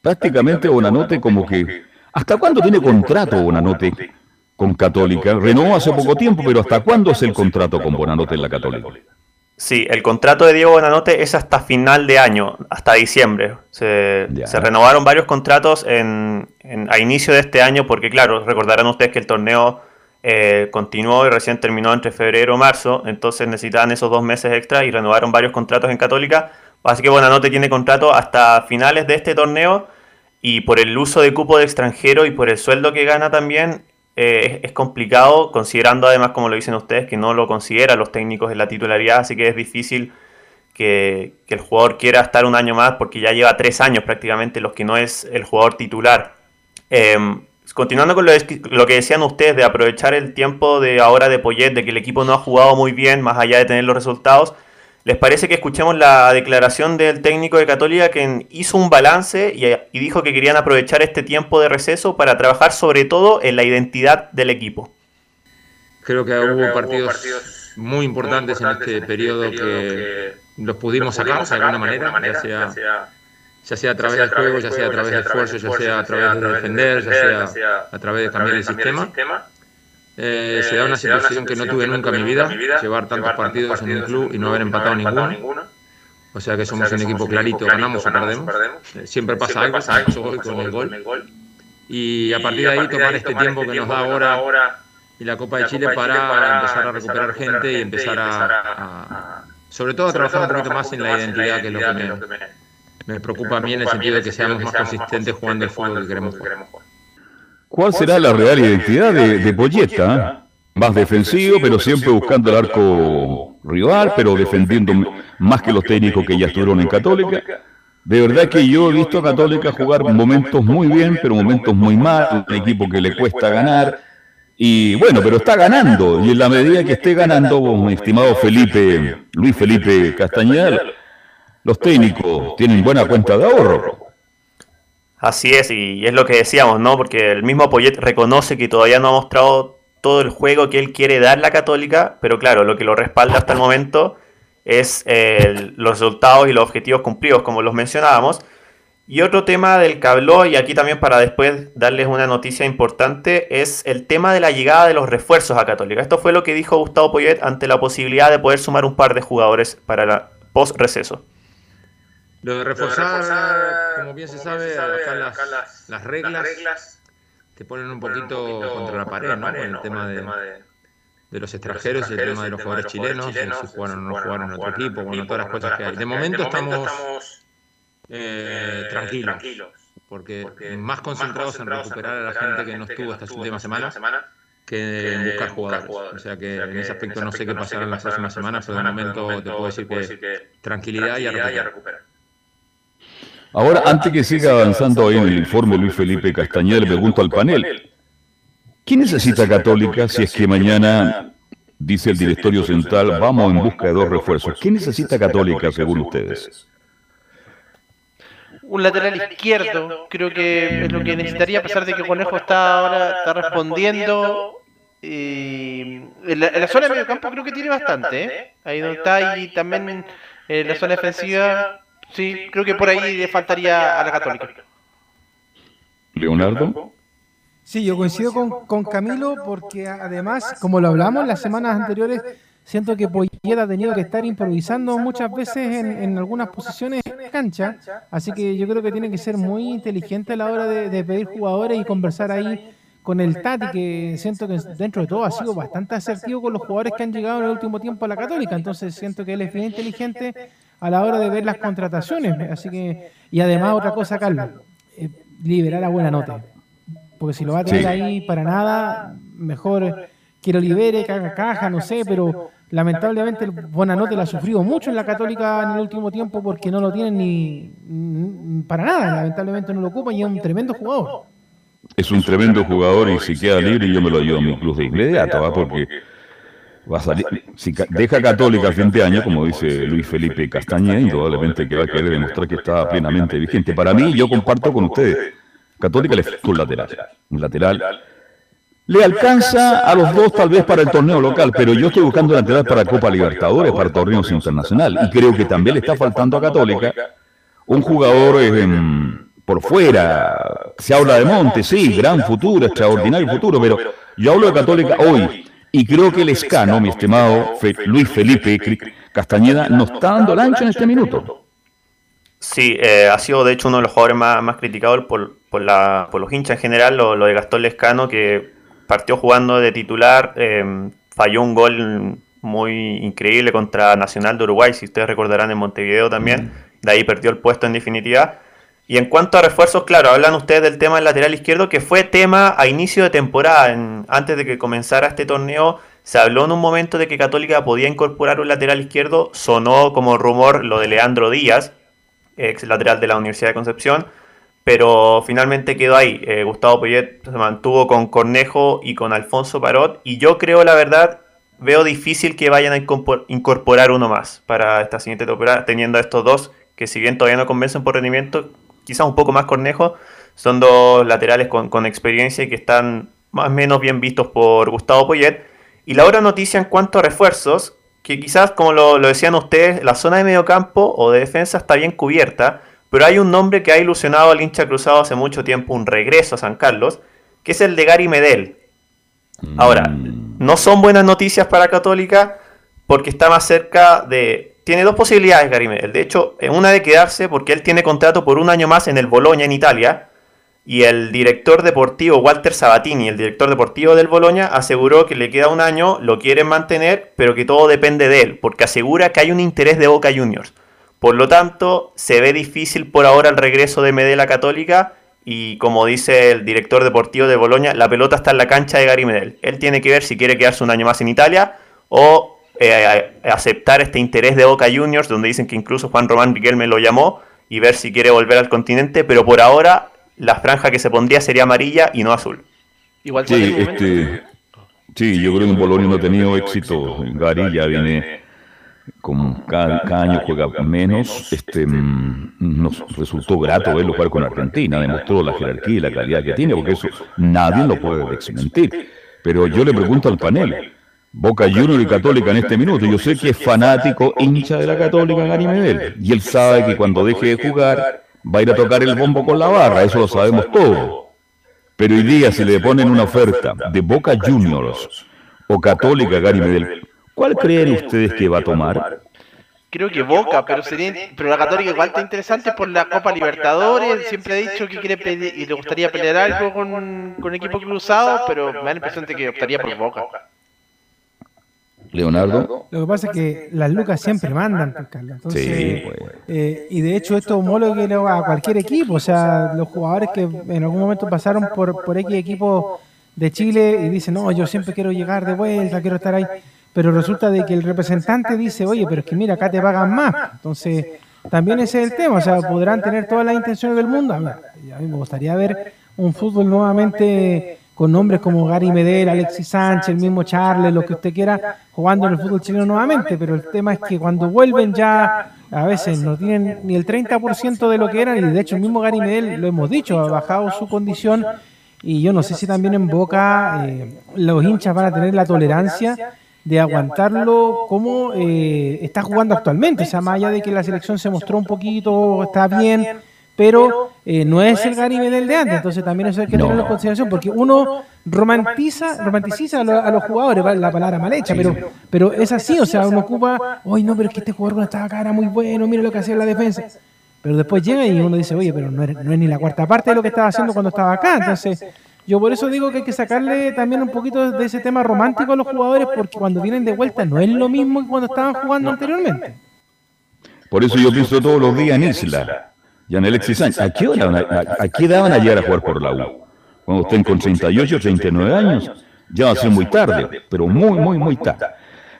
prácticamente Bonanote como que... ¿Hasta cuándo tiene contrato Bonanote con Católica? Renovó hace poco tiempo, pero ¿hasta cuándo es el contrato con Bonanote en la Católica? Sí, el contrato de Diego Bonanote es hasta final de año, hasta diciembre. Se, se renovaron varios contratos en, en- a inicio de este año porque, claro, recordarán ustedes que el torneo eh, continuó y recién terminó entre febrero y marzo, entonces necesitaban esos dos meses extra y renovaron varios contratos en Católica. Así que Bonanote tiene contrato hasta finales de este torneo y por el uso de cupo de extranjero y por el sueldo que gana también eh, es, complicado, considerando además, como lo dicen ustedes, que no lo consideran los técnicos en la titularidad, así que es difícil que, que el jugador quiera estar un año más porque ya lleva tres años prácticamente los que no es el jugador titular. Em, continuando con lo, lo que decían ustedes de aprovechar el tiempo de ahora de Poyet, de que el equipo no ha jugado muy bien, más allá de tener los resultados, ¿les parece que escuchemos la declaración del técnico de Católica que hizo un balance y, y dijo que querían aprovechar este tiempo de receso para trabajar sobre todo en la identidad del equipo? Creo que hubo partidos muy importantes en este periodo que los pudimos sacar de alguna manera, ya sea, ya sea a través del juego, ya sea a través del esfuerzo, ya sea a través de defender, ya sea a través de cambiar el sistema. Eh, se da una situación que no tuve nunca en mi vida, llevar tantos partidos en un club y no haber empatado ninguno. O sea que somos un equipo clarito, ganamos o perdemos. Eh, Siempre pasa algo, con el gol. Y a partir de ahí tomar este tiempo que nos da ahora y la Copa de Chile para empezar a recuperar gente y empezar a, a- sobre todo a trabajar un poquito más en la identidad, que es lo que me, me preocupa a mí en el sentido de que seamos más consistentes jugando el fútbol que queremos jugar. ¿Cuál será la real identidad de, de Poyeta? Más defensivo, pero siempre buscando el arco rival, pero defendiendo más que los técnicos que ya estuvieron en Católica. De verdad que yo he visto a Católica jugar momentos muy bien, pero momentos muy mal, un equipo que le cuesta ganar. Y bueno, pero está ganando, y en la medida que esté ganando, mi estimado Felipe, Luis Felipe Castañeda, los técnicos tienen buena cuenta de ahorro. Así es, y es lo que decíamos, ¿no? Porque el mismo Poyet reconoce que todavía no ha mostrado todo el juego que él quiere dar la Católica, pero claro, lo que lo respalda hasta el momento es los resultados y los objetivos cumplidos, como los mencionábamos. Y otro tema del que habló, y aquí también para después darles una noticia importante, es el tema de la llegada de los refuerzos a Católica. Esto fue lo que dijo Gustavo Poyet ante la posibilidad de poder sumar un par de jugadores para la post-receso. Lo de reforzar, como bien se sabe, acá las, las reglas te ponen un poquito contra la pared, ¿no? Con el tema de, de los extranjeros y el tema de los jugadores chilenos, si jugaron o no jugaron en otro equipo, bueno, todas las cosas que hay. De momento estamos eh, tranquilos, porque más concentrados en recuperar a la gente que no estuvo estas últimas semanas que en buscar jugadores. O sea que en ese aspecto no sé qué pasará en las próximas semanas, pero de momento te puedo decir que tranquilidad y a recuperar. Ahora, antes que siga avanzando ahí en el informe Luis Felipe Castañeda, le pregunto al panel, ¿quién necesita Católica si es que mañana, dice el directorio central, vamos en busca de dos refuerzos? ¿Qué necesita Católica según ustedes? Un lateral izquierdo, creo que es lo que necesitaría, a pesar de que Conejo está ahora está respondiendo. Y en, la, zona de medio campo creo que tiene bastante, ¿eh? Ahí donde está y también en la zona defensiva Sí, creo que por ahí le faltaría a la Católica. Leonardo. Sí, yo coincido con, con Camilo porque además, como lo hablamos las semanas anteriores, siento que Poyet ha tenido que estar improvisando muchas veces en, en, algunas posiciones de cancha, así que yo creo que tiene que ser muy inteligente a la hora de, de, pedir jugadores y conversar ahí con el Tati, que siento que dentro de todo ha sido bastante asertivo con los jugadores que han llegado en el último tiempo a la Católica, entonces siento que él es bien inteligente a la hora de ver las contrataciones. Así que, y además otra cosa, Carlos, eh, liberar a buena nota. Porque si lo va a tener ahí para nada, mejor que lo libere, que haga caja, no sé, pero lamentablemente buena nota la ha sufrido mucho en la Católica en el último tiempo porque no lo tienen ni, para nada, lamentablemente no lo ocupan y es un tremendo jugador. Es un tremendo jugador y si queda libre yo me lo llevo a mi club de inmediato, ¿va? porque va a salir, si deja Católica al fin de año, como dice Luis Felipe Castañeda, indudablemente que va a querer demostrar que está plenamente vigente. Para mí, yo comparto con ustedes, Católica le falta un lateral, un lateral. Le alcanza a los dos tal vez para el torneo local, pero yo estoy buscando un lateral para Copa Libertadores, para torneos internacionales, y creo que también le está faltando a Católica. Un jugador por fuera. Se habla de Monte, sí, gran futuro, extraordinario futuro, pero yo hablo de Católica hoy y creo que el escano, mi estimado Luis Felipe Castañeda, nos está dando el ancho en este minuto. Sí, eh, ha sido de hecho uno de los jugadores más, criticados por, por, la, por los hinchas en general, lo, de Gastón Lescano, que partió jugando de titular, em, falló un gol muy increíble contra Nacional de Uruguay, si ustedes recordarán en Montevideo también, de ahí perdió el puesto en definitiva. Y en cuanto a refuerzos, claro, hablan ustedes del tema del lateral izquierdo, que fue tema a inicio de temporada. antes de que comenzara este torneo, se habló en un momento de que Católica podía incorporar un lateral izquierdo. Sonó como rumor lo de Leandro Díaz, ex lateral de la Universidad de Concepción, pero finalmente quedó ahí. Eh, Gustavo Poyet se mantuvo con Cornejo y con Alfonso Parot. Y yo creo, la verdad, veo difícil que vayan a incorporar uno más para esta siguiente temporada, teniendo a estos dos que si bien todavía no convencen por rendimiento, quizás un poco más cornejo, son dos laterales con, experiencia y que están más o menos bien vistos por Gustavo Poyet. Y la otra noticia en cuanto a refuerzos, que quizás como lo, decían ustedes, la zona de mediocampo o de defensa está bien cubierta, pero hay un nombre que ha ilusionado al hincha cruzado hace mucho tiempo, un regreso a San Carlos, que es el de Gary Medel. Ahora, mm. no son buenas noticias para Católica porque está más cerca de tiene dos posibilidades Gary Medel. De hecho, una de quedarse porque él tiene contrato por un año más en el Boloña en Italia. Y el director deportivo Walter Sabatini, el director deportivo del Boloña, aseguró que le queda un año, lo quieren mantener, pero que todo depende de él, porque asegura que hay un interés de Boca Juniors. Por lo tanto, se ve difícil por ahora el regreso de Medel a Católica y como dice el director deportivo de Boloña, la pelota está en la cancha de Gary Medel. Él tiene que ver si quiere quedarse un año más en Italia o eh, aceptar este interés de Boca Juniors, donde dicen que incluso Juan Román Riquelme lo llamó, y ver si quiere volver al continente, pero por ahora la franja que se pondría sería amarilla y no azul. Igual sí, este, sí, yo creo que en Bolonia no ha tenido éxito. Gary ya viene como cada, año juega menos. Este, mm, nos resultó grato verlo jugar con Argentina, demostró la jerarquía y la calidad que tiene, porque eso nadie lo puede desmentir. Pero yo le pregunto al panel, Boca Junior y Católica en este minuto. Yo sé que es fanático, hincha de la Católica Gary Medel. Y él sabe que cuando deje de jugar va a ir a tocar el bombo con la barra, eso lo sabemos todos. Pero hoy día si le ponen una oferta de Boca Juniors o Católica Gary Medel, ¿cuál creen ustedes que va a tomar? Creo que Boca, pero sería, pero la Católica igual está interesante por la Copa Libertadores. Siempre ha dicho que quiere pedir, y le gustaría pelear algo con, con equipo cruzado, pero me da la impresión de que optaría por Boca. Leonardo. Lo que pasa es que las lucas siempre mandan, Carlos. Entonces, Sí, pues. eh, y de hecho esto homólogo a cualquier equipo. O sea, los jugadores que en algún momento pasaron por, por X equipo de Chile y dicen, no, yo siempre quiero llegar de vuelta, quiero estar ahí. Pero resulta de que el representante dice, oye, pero es que mira, acá te pagan más. Entonces, también ese es el tema. O sea, podrán tener todas las intenciones del mundo. A mí, a mí me gustaría ver un fútbol nuevamente con nombres como Gary Medel, Alexis Sánchez, el mismo Charles, lo que usted quiera, jugando en el fútbol chileno nuevamente, pero el tema es que cuando vuelven ya a veces no tienen ni el 30% de lo que eran, y de hecho el mismo Gary Medel, lo hemos dicho, ha bajado su condición, y yo no sé si también en Boca eh, los hinchas van a tener la tolerancia de aguantarlo como eh, está jugando actualmente, o sea, más allá de que la selección se mostró un poquito, está bien, pero eh, no es el Gary Medel de antes, entonces también eso hay que tenerlo en consideración, porque uno romantiza, romanticiza a, lo- a los jugadores, la palabra mal hecha, pero, pero es así, o sea, uno ocupa, hoy no, pero es que este jugador cuando estaba acá era muy bueno, mira lo que hacía en la defensa, pero después llega y uno dice, oye, pero no es, no es ni la cuarta parte de lo que estaba haciendo cuando estaba acá, entonces yo por eso digo que hay que sacarle también un poquito de ese tema romántico a los jugadores, porque cuando vienen de vuelta no es lo mismo que cuando estaban jugando anteriormente. Por eso yo pienso todos los días en Isla y en Alexis Sánchez. ¿A qué, hora a, a- a qué edad van a llegar a jugar por la U? Cuando estén con 38, 39 años, ya va a ser muy tarde, pero muy, muy, muy tarde.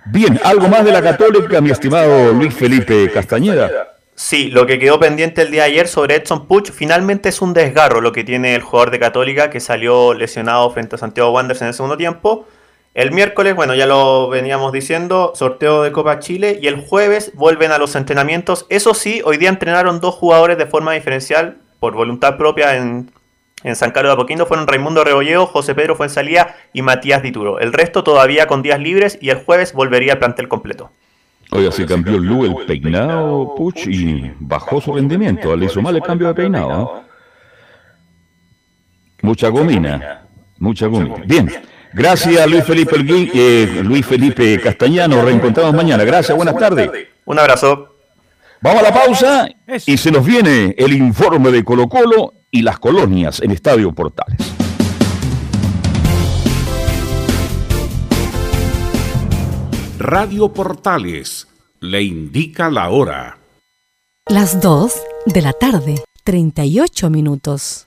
Bien, algo más de la Católica, mi estimado Luis Felipe Castañeda. Sí, lo que quedó pendiente el día de ayer sobre Edson Puch finalmente es un desgarro lo que tiene el jugador de Católica que salió lesionado frente a Santiago Wanderers en el segundo tiempo. El miércoles, bueno, ya lo veníamos diciendo, sorteo de Copa Chile y el jueves vuelven a los entrenamientos. Eso sí, hoy día entrenaron dos jugadores de forma diferencial por voluntad propia en, en San Carlos de Apoquindo. Fueron Raimundo Rebolleo, José Pedro Fuensalía y Matías Dituro. El resto todavía con días libres y el jueves volvería al plantel completo. Oiga, se cambió Lu el peinado, Puch, y bajó su rendimiento. Le hizo mal el cambio de peinado. ¿ah? Mucha gomina, mucha gomina. Bien, gracias Luis Felipe Elgui- eh, Luis Felipe Castañano. Reencontramos mañana. Gracias, buenas tardes. Un abrazo. Vamos a la pausa y se nos viene el informe de Colo Colo y las colonias en Estadio Portales. Radio Portales le indica la hora. Las 2 de la tarde, 38 minutos.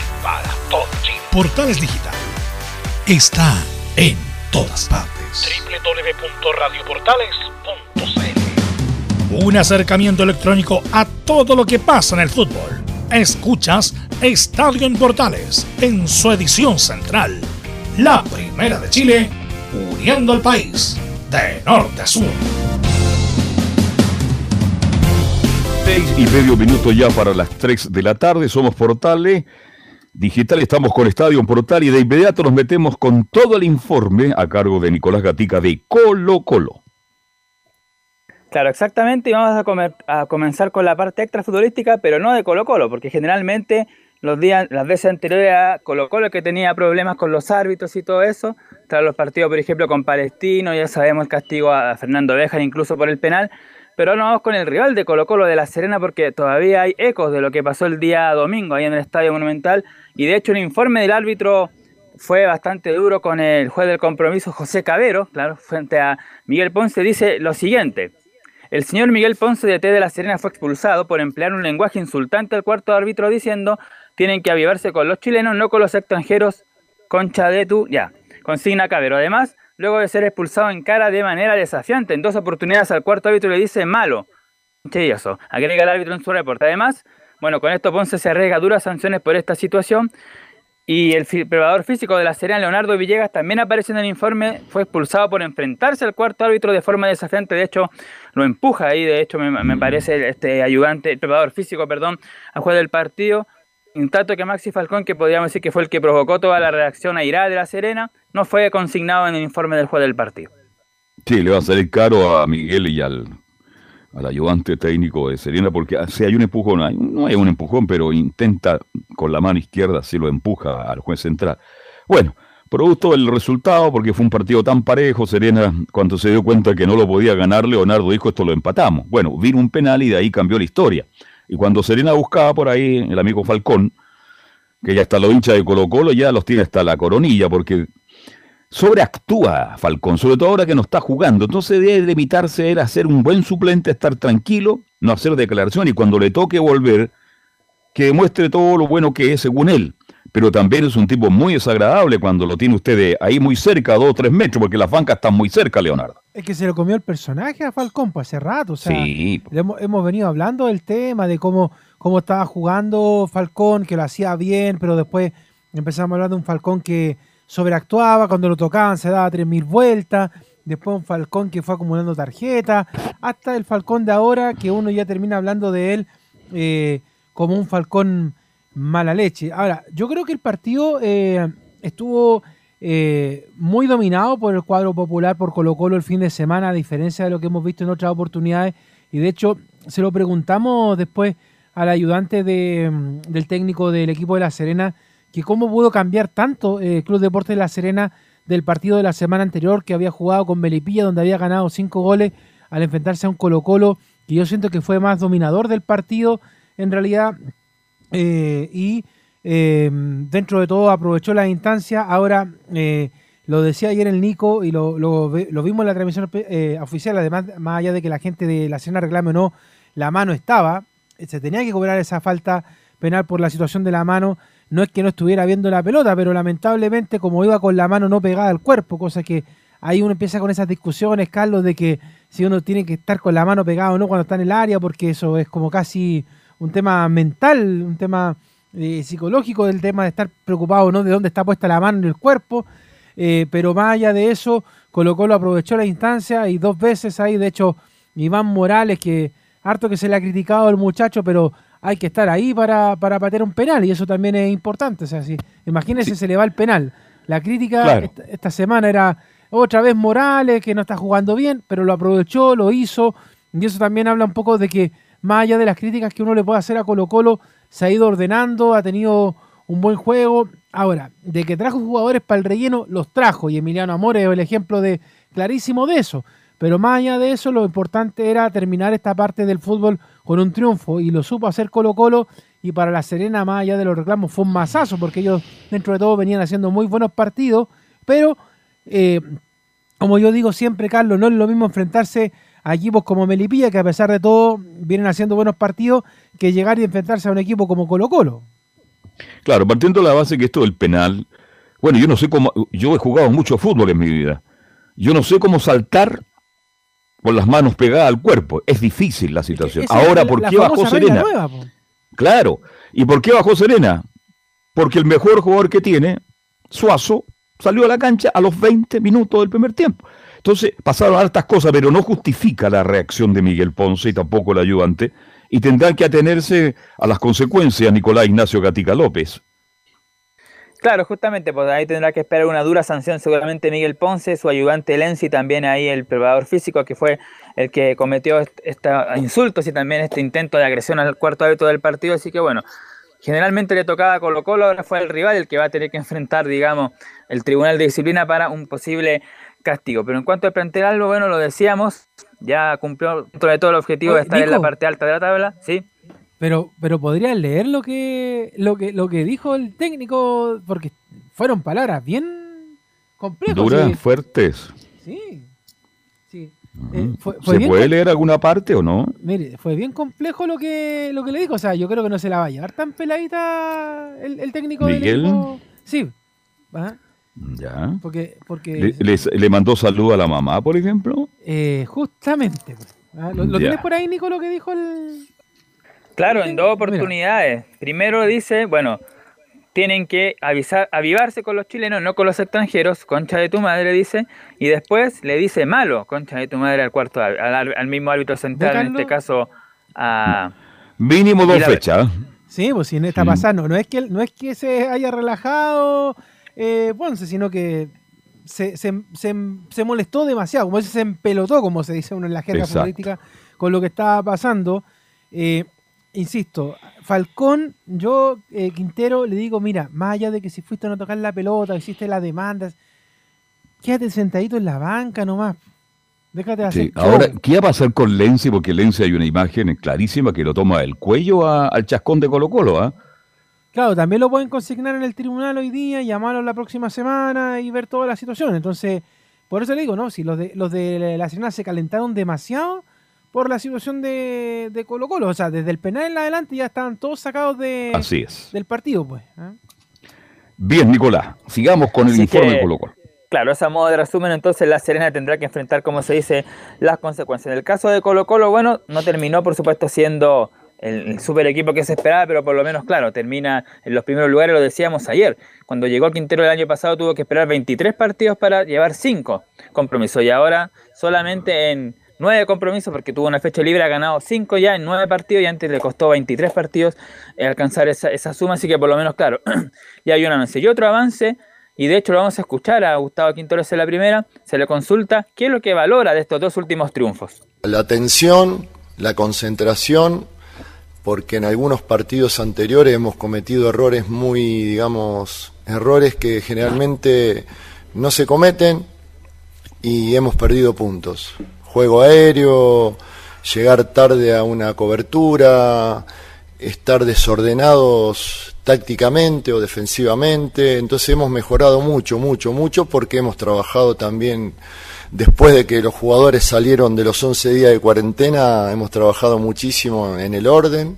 Para todo Chile. Portales Digital está en todas partes. www.radioportales.cl Un acercamiento electrónico a todo lo que pasa en el fútbol. Escuchas Estadio en Portales en su edición central. La primera de Chile, uniendo al país de norte a sur. Seis y medio minuto ya para las 3 de la tarde. Somos Portales Digital. Estamos con Estadio Portal y de inmediato nos metemos con todo el informe a cargo de Nicolás Gatica de Colo Colo. Claro, exactamente, y vamos a, comenzar con la parte extra futbolística, pero no de Colo Colo, porque generalmente los días, las veces anteriores a Colo Colo que tenía problemas con los árbitros y todo eso, tras los partidos, por ejemplo, con Palestino, ya sabemos el castigo a Fernando Beja incluso por el penal, pero ahora vamos con el rival de Colo Colo de La Serena porque todavía hay ecos de lo que pasó el día domingo ahí en el Estadio Monumental y de hecho el informe del árbitro fue bastante duro con el juez del compromiso José Cabero, claro, frente a Miguel Ponce, dice lo siguiente. El señor Miguel Ponce de T de La Serena fue expulsado por emplear un lenguaje insultante al cuarto árbitro diciendo tienen que avivarse con los chilenos, no con los extranjeros, concha de tu, ya, consigna Cabero. Además, luego de ser expulsado en cara de manera desafiante. En dos oportunidades al cuarto árbitro le dice malo. eso. Agrega el árbitro en su reporte. Además, bueno, con esto Ponce se arriesga duras sanciones por esta situación. Y el preparador físico de la Serena, Leonardo Villegas, también aparece en el informe, fue expulsado por enfrentarse al cuarto árbitro de forma desafiante. De hecho, lo empuja ahí. De hecho, me, parece este ayudante, el preparador físico, perdón, a juez del partido. Un tanto que Maxi Falcón, que podríamos decir que fue el que provocó toda la reacción airada de la Serena, no fue consignado en el informe del juez del partido. Sí, le va a salir caro a Miguel y al, al ayudante técnico de Serena, porque si hay un empujón, no hay un empujón, pero intenta con la mano izquierda, si lo empuja al juez central. Bueno, producto del resultado, porque fue un partido tan parejo, Serena, cuando se dio cuenta que no lo podía ganar, Leonardo dijo, esto lo empatamos. Bueno, vino un penal y de ahí cambió la historia. Y cuando Serena buscaba por ahí, el amigo Falcón, que ya está lo hincha de Colo Colo, ya los tiene hasta la coronilla, porque sobreactúa Falcón, sobre todo ahora que no está jugando. Entonces debe limitarse a ser un buen suplente, estar tranquilo, no hacer declaración y cuando le toque volver, que demuestre todo lo bueno que es según él. Pero también es un tipo muy desagradable cuando lo tiene usted ahí muy cerca, dos o tres metros, porque las bancas están muy cerca, Leonardo. Es que se lo comió el personaje a Falcón pues, hace rato. O sea, hemos, venido hablando del tema, de cómo, cómo estaba jugando Falcón, que lo hacía bien, pero después empezamos a hablar de un Falcón que sobreactuaba, cuando lo tocaban se daba 3.000 vueltas, después un Falcón que fue acumulando tarjetas, hasta el Falcón de ahora, que uno ya termina hablando de él eh, como un Falcón mala leche. Ahora, yo creo que el partido eh, estuvo eh, muy dominado por el cuadro popular, por Colo Colo el fin de semana, a diferencia de lo que hemos visto en otras oportunidades. Y de hecho, se lo preguntamos después al ayudante mm, del técnico del equipo de La Serena, que cómo pudo cambiar tanto el eh, Club Deportes de La Serena del partido de la semana anterior que había jugado con Melipilla, donde había ganado cinco goles al enfrentarse a un Colo Colo, que yo siento que fue más dominador del partido en realidad. Eh, y Em, dentro de todo aprovechó la instancia. Ahora, eh, lo decía ayer el Nico y lo, vimos en la transmisión eh, oficial, además, más allá de que la gente de la cena reclame o no, la mano estaba, se tenía que cobrar esa falta penal por la situación de la mano. No es que no estuviera viendo la pelota, pero lamentablemente como iba con la mano no pegada al cuerpo, cosa que ahí uno empieza con esas discusiones, Carlos, de que si uno tiene que estar con la mano pegada o no cuando está en el área, porque eso es como casi un tema mental, un tema eh, psicológico del tema de estar preocupado no de dónde está puesta la mano en el cuerpo, eh, pero más allá de eso, Colo Colo aprovechó la instancia y dos veces ahí, de hecho, Iván Morales, que harto que se le ha criticado al muchacho, pero hay que estar ahí para, para patear un penal y eso también es importante. O sea, si, imagínense, se le va el penal. La crítica esta, semana era otra vez Morales, que no está jugando bien, pero lo aprovechó, lo hizo, y eso también habla un poco de que más allá de las críticas que uno le puede hacer a Colo Colo, se ha ido ordenando, ha tenido un buen juego. Ahora, de que trajo jugadores para el relleno, los trajo. Y Emiliano Amore es el ejemplo de clarísimo de eso. Pero más allá de eso, lo importante era terminar esta parte del fútbol con un triunfo. Y lo supo hacer Colo Colo. Y para la Serena, más allá de los reclamos, fue un masazo. Porque ellos, dentro de todo, venían haciendo muy buenos partidos. Pero, eh, como yo digo siempre, Carlos, no es lo mismo enfrentarse a equipos como Melipilla, que a pesar de todo vienen haciendo buenos partidos, que llegar y enfrentarse a un equipo como Colo Colo. Claro, partiendo de la base que esto del penal, bueno, yo no sé cómo, yo he jugado mucho fútbol en mi vida, yo no sé cómo saltar con las manos pegadas al cuerpo. Es difícil la situación. Ahora, ¿por qué bajó Serena? claro. ¿Y por qué bajó Serena? Porque el mejor jugador que tiene, Suazo, salió a la cancha a los 20 minutos del primer tiempo. Entonces, pasaron hartas cosas, pero no justifica la reacción de Miguel Ponce y tampoco el ayudante, y tendrán que atenerse a las consecuencias Nicolás Ignacio Gatica López. Claro, justamente, pues ahí tendrá que esperar una dura sanción seguramente Miguel Ponce, su ayudante Lenzi, también ahí el preparador físico que fue el que cometió estos insultos y también este intento de agresión al cuarto hábito del partido, así que bueno, generalmente le tocaba a Colo Colo, ahora fue el rival el que va a tener que enfrentar, digamos, el Tribunal de Disciplina para un posible castigo. Pero en cuanto al plantel algo, bueno, lo decíamos, ya cumplió dentro de todo el objetivo de estar en la parte alta de la tabla, ¿sí? Pero, pero podría leer lo que, lo que, lo que dijo el técnico, porque fueron palabras bien complejas. Duras, fuertes. Sí, sí. Eh, ¿Se puede leer alguna parte o no? Mire, fue bien complejo lo que, lo que le dijo. O sea, yo creo que no se la va a llevar tan peladita el, técnico ¿Miguel? Sí. Ya. Porque, porque ¿Le, mandó saludo a la mamá, por ejemplo? Eh, justamente. ¿Lo, tienes por ahí, Nico, lo que dijo el, Claro, en dos oportunidades. Primero dice, bueno, tienen que avisar, avivarse con los chilenos, no con los extranjeros, concha de tu madre, dice, y después le dice malo, concha de tu madre al cuarto, al, mismo árbitro central, en este caso a... Mínimo dos fechas. Sí, pues si en esta pasada no, es que no es que se haya relajado eh, Ponce, sino que se, se, se, molestó demasiado, como se empelotó, como se dice uno en la jerga política, con lo que estaba pasando. Eh, insisto, Falcón, yo, eh, Quintero, le digo, mira, más allá de que si fuiste a no tocar la pelota, hiciste las demandas, quédate sentadito en la banca nomás. Déjate hacer. Sí. Ahora, ¿qué va a pasar con Lenzi? Porque Lenzi hay una imagen clarísima que lo toma del cuello al chascón de Colo Colo, ¿ah? Claro, también lo pueden consignar en el tribunal hoy día, llamarlo la próxima semana y ver toda la situación. Entonces, por eso le digo, ¿no? Si los de, los de la Serena se calentaron demasiado, por la situación de, de, Colo Colo. O sea, desde el penal en adelante ya estaban todos sacados de, Así es. del partido, pues. ¿eh? Bien, Nicolás, sigamos con el informe de Colo Colo. Claro, esa modo de resumen, entonces la Serena tendrá que enfrentar, como se dice, las consecuencias. En el caso de Colo Colo, bueno, no terminó, por supuesto, siendo el, super equipo que se esperaba, pero por lo menos, claro, termina en los primeros lugares, lo decíamos ayer. Cuando llegó Quintero el año pasado tuvo que esperar 23 partidos para llevar 5 compromisos y ahora solamente en nueve compromisos porque tuvo una fecha libre, ha ganado cinco ya en nueve partidos y antes le costó 23 partidos alcanzar esa, suma, así que por lo menos, claro, ya hay un avance. Y otro avance, y de hecho lo vamos a escuchar a Gustavo Quintores en la primera, se le consulta qué es lo que valora de estos dos últimos triunfos. La atención, la concentración, porque en algunos partidos anteriores hemos cometido errores muy, digamos, errores que generalmente no se cometen y hemos perdido puntos juego aéreo, llegar tarde a una cobertura, estar desordenados tácticamente o defensivamente. Entonces hemos mejorado mucho, mucho, mucho porque hemos trabajado también después de que los jugadores salieron de los 11 días de cuarentena, hemos trabajado muchísimo en el orden.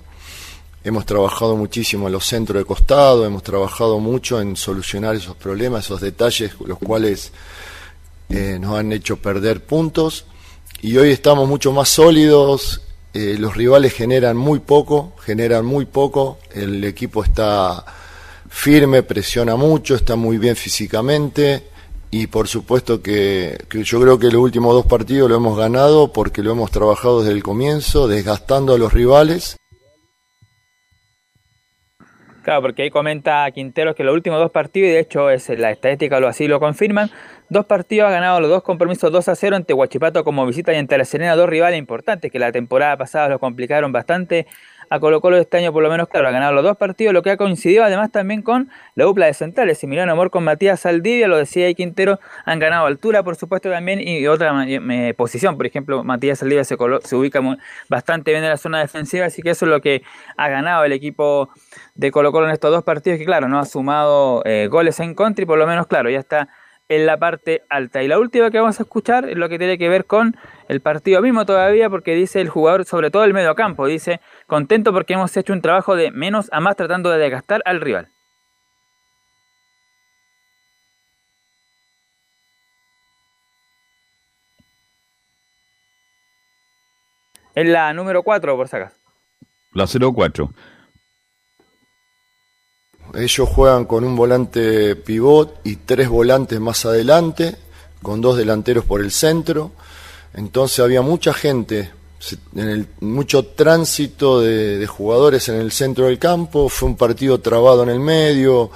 Hemos trabajado muchísimo en los centros de costado, hemos trabajado mucho en solucionar esos problemas, esos detalles, los cuales eh, nos han hecho perder puntos y hoy estamos mucho más sólidos, eh, los rivales generan muy poco, generan muy poco, el equipo está firme, presiona mucho, está muy bien físicamente y por supuesto que, yo creo que los últimos dos partidos lo hemos ganado porque lo hemos trabajado desde el comienzo, desgastando a los rivales. Claro, porque ahí comenta Quinteros que los últimos dos partidos, y de hecho es, la estadística lo así lo confirman, Dos partidos ha ganado los dos compromisos 2 a 0 ante Huachipato como visita y ante la Serena, dos rivales importantes que la temporada pasada lo complicaron bastante. A Colo Colo este año por lo menos, claro, ha ganado los dos partidos, lo que ha coincidido además también con la dupla de centrales. Similiano Amor con Matías Saldivia, lo decía ahí Quintero, han ganado altura por supuesto también y otra posición. Por ejemplo, Matías Saldivia se, se ubica bastante bien en la zona defensiva, así que eso es lo que ha ganado el equipo de Colo Colo en estos dos partidos, que claro, no ha sumado eh, goles en contra y por lo menos, claro, ya está en la parte alta. Y la última que vamos a escuchar es lo que tiene que ver con el partido mismo todavía, porque dice el jugador, sobre todo el medio campo, dice, contento porque hemos hecho un trabajo de menos a más tratando de desgastar al rival. Es la número 4, por si acaso. La 04. Ellos juegan con un volante pivot y tres volantes más adelante, con dos delanteros por el centro. Entonces había mucha gente, en mucho tránsito de, jugadores en el centro del campo. Fue un partido trabado en el medio,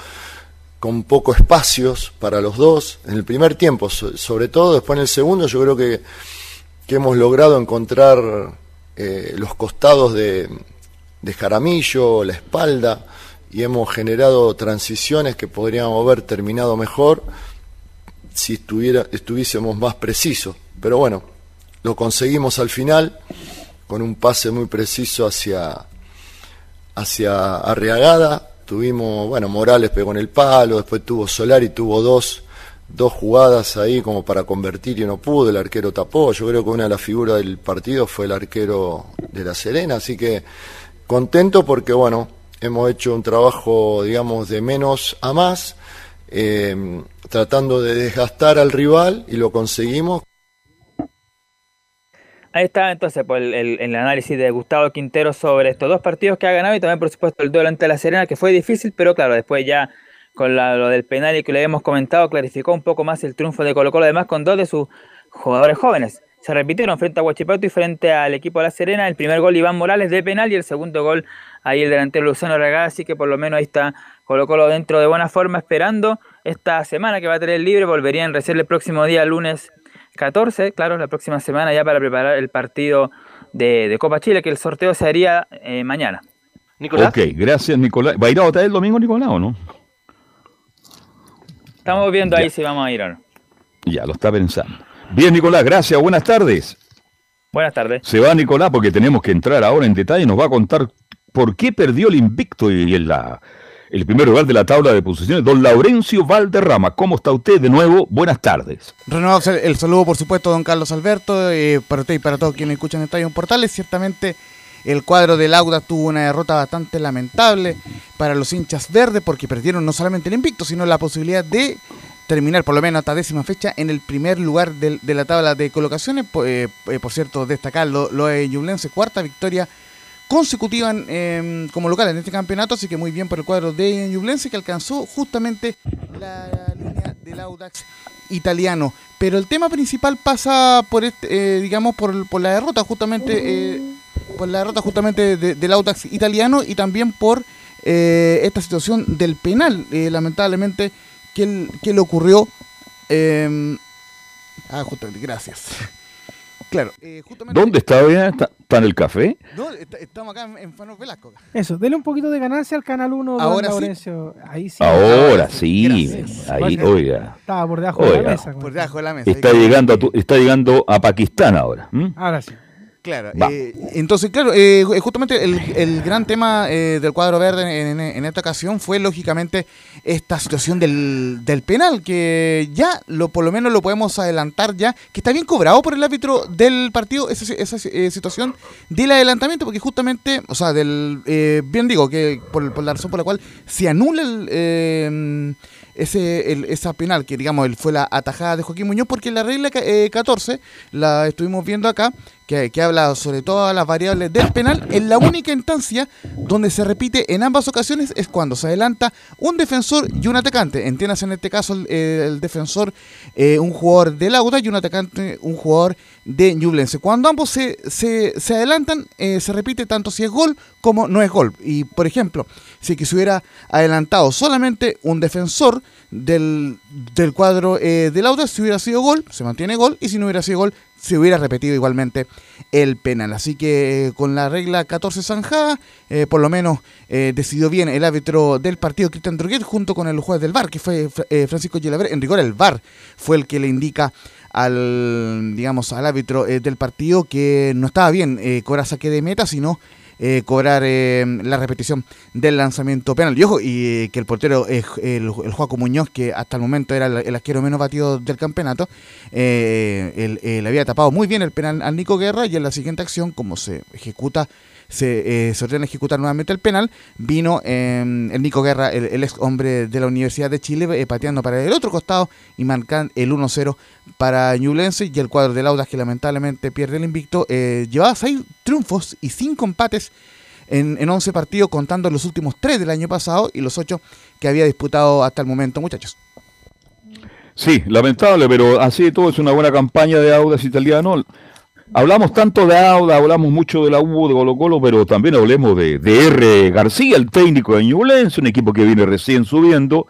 con poco espacios para los dos. En el primer tiempo, so- sobre todo, después en el segundo, yo creo que, que hemos logrado encontrar eh, los costados de, de Jaramillo, la espalda, y hemos generado transiciones que podríamos haber terminado mejor si estuviésemos más precisos. Pero bueno, lo conseguimos al final con un pase muy preciso hacia, hacia Arriagada. Tuvimos, bueno, Morales pegó en el palo, después tuvo Solari, tuvo dos, dos jugadas ahí como para convertir y no pudo, el arquero tapó. Yo creo que una de las figuras del partido fue el arquero de La Serena, así que contento porque, bueno, hemos hecho un trabajo, digamos, de menos a más, eh, tratando de desgastar al rival y lo conseguimos. Ahí está entonces pues, el, el- análisis de Gustavo Quintero sobre estos dos partidos que ha ganado y también por supuesto el duelo ante la Serena que fue difícil, pero claro, después ya con la- lo del penal y que le hemos comentado clarificó un poco más el triunfo de Colo Colo, además con dos de sus jugadores jóvenes. Se repitieron frente a Huachipato y frente al equipo de la Serena, el primer gol Iván Morales de penal y el segundo gol ahí el delantero Luciano así que por lo menos ahí está Colo Colo dentro de buena forma esperando esta semana que va a tener libre, volvería en reserva el próximo día lunes 14, claro, la próxima semana ya para preparar el partido de, de Copa Chile, que el sorteo se haría eh, mañana. Nicolás. Ok, gracias Nicolás. ¿Va a ir a votar el domingo Nicolás o no? Estamos viendo ahí si vamos a ir o no. Ya, lo está pensando. Bien Nicolás, gracias, buenas tardes. Buenas tardes. Se va Nicolás porque tenemos que entrar ahora en detalle y nos va a contar por qué perdió el invicto y en la, el primer lugar de la tabla de posiciones. Don Laurencio Valderrama, ¿cómo está usted de nuevo? Buenas tardes. Renovamos el, saludo, por supuesto, don Carlos Alberto, eh, para usted y para todos quienes escuchan Estadio Portales. Ciertamente, el cuadro del Auda tuvo una derrota bastante lamentable para los hinchas verdes, porque perdieron no solamente el invicto, sino la posibilidad de terminar, por lo menos hasta décima fecha, en el primer lugar del- de la tabla de colocaciones. Eh, eh, por cierto, destacar lo, lo de Ñublense, cuarta victoria consecutiva en, em, como local en este campeonato, así que muy bien por el cuadro de Ñublense que alcanzó justamente la línea del Audax italiano. Pero el tema principal pasa por este, eh, digamos, por, la derrota justamente, eh, por la derrota justamente de- del Audax italiano y también por eh, esta situación del penal, eh, lamentablemente, que, que le ocurrió. eh, ah, justamente, gracias. Claro, eh, justamente. ¿Dónde está? ya? ¿Está, está en el café? No, est- estamos acá en, en Fano Velasco. Eso, dele un poquito de ganancia al Canal 1, don Ahora sí. Ahí sí. Ahora sí, Gracias. ahí, oiga. Estaba por debajo de la Oiga. mesa. Por debajo de la mesa. Está llegando a, tu- está llegando a Pakistán ahora. Ahora sí. Claro, eh, entonces, claro, eh, ju- justamente el, el gran tema eh, del cuadro verde en, en- en esta ocasión fue lógicamente esta situación del, del penal, que ya lo por lo menos lo podemos adelantar ya, que está bien cobrado por el árbitro del partido esa, esa, eh, situación del adelantamiento, porque justamente, o sea, del eh, bien digo que por, por la razón por la cual se anula el, eh, ese el- esa penal, que digamos fue la atajada de Joaquín Muñoz, porque la regla eh, 14, la estuvimos viendo acá, que, que habla sobre todas las variables del penal, en la única instancia donde se repite en ambas ocasiones es cuando se adelanta un defensor y un atacante. Entiendas en este caso el, eh, defensor, eh, un jugador del Auda y un atacante, un jugador de Ñublense. Cuando ambos se, se, adelantan, eh, se repite tanto si es gol como no es gol. Y por ejemplo, si que se hubiera adelantado solamente un defensor del, del cuadro eh, del Auda, si hubiera sido gol, se mantiene gol, y si no hubiera sido gol, se hubiera repetido igualmente el penal. Así que eh, con la regla 14 zanjada, eh, por lo menos eh, decidió bien el árbitro del partido, Cristian Droguet, junto con el juez del VAR, que fue Fra- Francisco Gilaver. En rigor, el VAR fue el que le indica al, digamos, al árbitro del partido que no estaba bien cobrar saque de meta, sino eh, cobrar eh, la repetición del lanzamiento penal. Y ojo, y eh, que el portero, el, el Muñoz, que hasta el momento era el, el menos batido del campeonato, le había tapado muy bien el penal al Nico Guerra y en la siguiente acción, como se ejecuta se, eh, ordena ejecutar nuevamente el penal, vino eh, el Nico Guerra, el, ex hombre de la Universidad de Chile, eh, pateando para el otro costado y marcando el 1-0 para Ñublense y el cuadro del Audas que lamentablemente pierde el invicto. eh, llevaba seis triunfos y cinco empates en, en 11 partidos, contando los últimos tres del año pasado y los ocho que había disputado hasta el momento, muchachos. Sí, lamentable, pero así de todo es una buena campaña de Audas italiano. Hablamos tanto de Auda, hablamos mucho de la U, de Colo Colo, pero también hablemos de, de R. García, el técnico de Ñublense, un equipo que viene recién subiendo,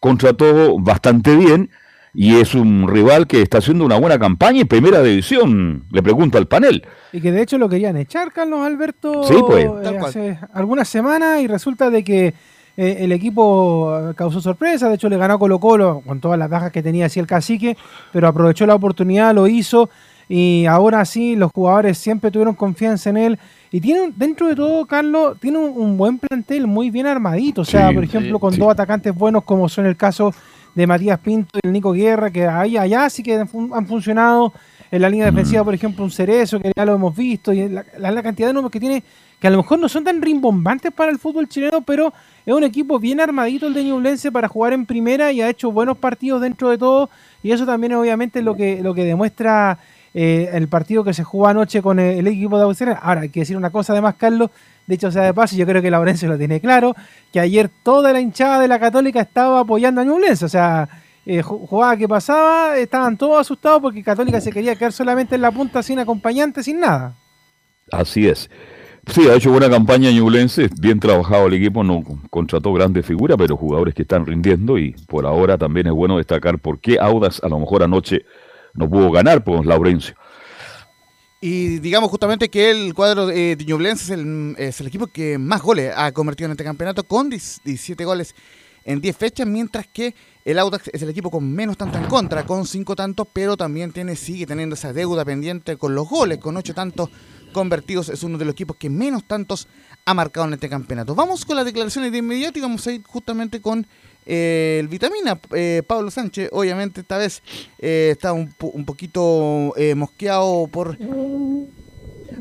contrató bastante bien y es un rival que está haciendo una buena campaña en primera división, le pregunto al panel. Y que de hecho lo querían echar, Carlos Alberto, Sí, pues. eh, hace algunas semanas y resulta de que eh, el equipo eh, causó sorpresa, de hecho le ganó a Colo Colo con todas las bajas que tenía así el cacique, pero aprovechó la oportunidad, lo hizo y ahora sí los jugadores siempre tuvieron confianza en él. Y tiene dentro de todo Carlos tiene un, un buen plantel muy bien armadito, o sea, Sí, por ejemplo con sí. dos atacantes buenos como son el caso de Matías Pinto y el Nico Guerra, que ahí allá sí que han fun- han funcionado. En la línea defensiva, por ejemplo, un Cerezo, que ya lo hemos visto, y la, la- la cantidad de nombres que tiene, que a lo mejor no son tan rimbombantes para el fútbol chileno, pero es un equipo bien armadito el de Ñublense para jugar en primera y ha hecho buenos partidos dentro de todo, y eso también es obviamente lo que, lo que demuestra eh, el partido que se jugó anoche con el, el equipo de Auxerre. Ahora, hay que decir una cosa además, Carlos, de hecho, sea de paso, yo creo que Laurencio lo tiene claro, que ayer toda la hinchada de la Católica estaba apoyando a Ñublense, o sea, eh, ju- jugada que pasaba, estaban todos asustados porque Católica se quería quedar solamente en la punta sin acompañante, sin nada. Así es. Sí, ha hecho buena campaña Ñublense, bien trabajado el equipo, no contrató grandes figuras, pero jugadores que están rindiendo y por ahora también es bueno destacar por qué Audas a lo mejor anoche no pudo ganar por Laurencio. Y digamos justamente que el cuadro de de Ñublense es el, es el equipo que más goles ha convertido en este campeonato con 10 17 goles en 10 fechas, mientras que el Audax es el equipo con menos tantos en contra, con 5 tantos, pero también tiene sigue teniendo esa deuda pendiente con los goles, con 8 tantos convertidos, es uno de los equipos que menos tantos ha marcado en este campeonato. Vamos con las declaraciones de inmediato y vamos a ir justamente con eh, el Vitamina, eh, Pablo Sánchez, obviamente esta vez eh, está un, un poquito mosqueado por...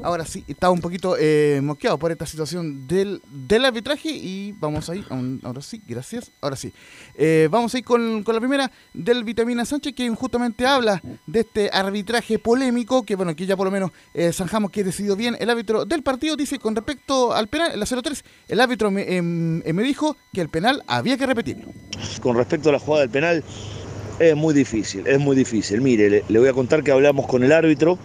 Ahora sí, está un poquito eh, mosqueado por esta situación del, del arbitraje y vamos a ir, aún- ahora sí, gracias, ahora sí. Eh, vamos a ir con, con la primera del Vitamina Sánchez, que justamente habla de este arbitraje polémico, que bueno, que ya por lo menos eh, zanjamos que decidió bien el árbitro del partido, dice con respecto al penal, la 0-3, el árbitro me, em, eh, me dijo que el penal había que repetirlo. Con respecto a la jugada del penal, es muy difícil, es muy difícil. Mire, le, le voy a contar que hablamos con el árbitro.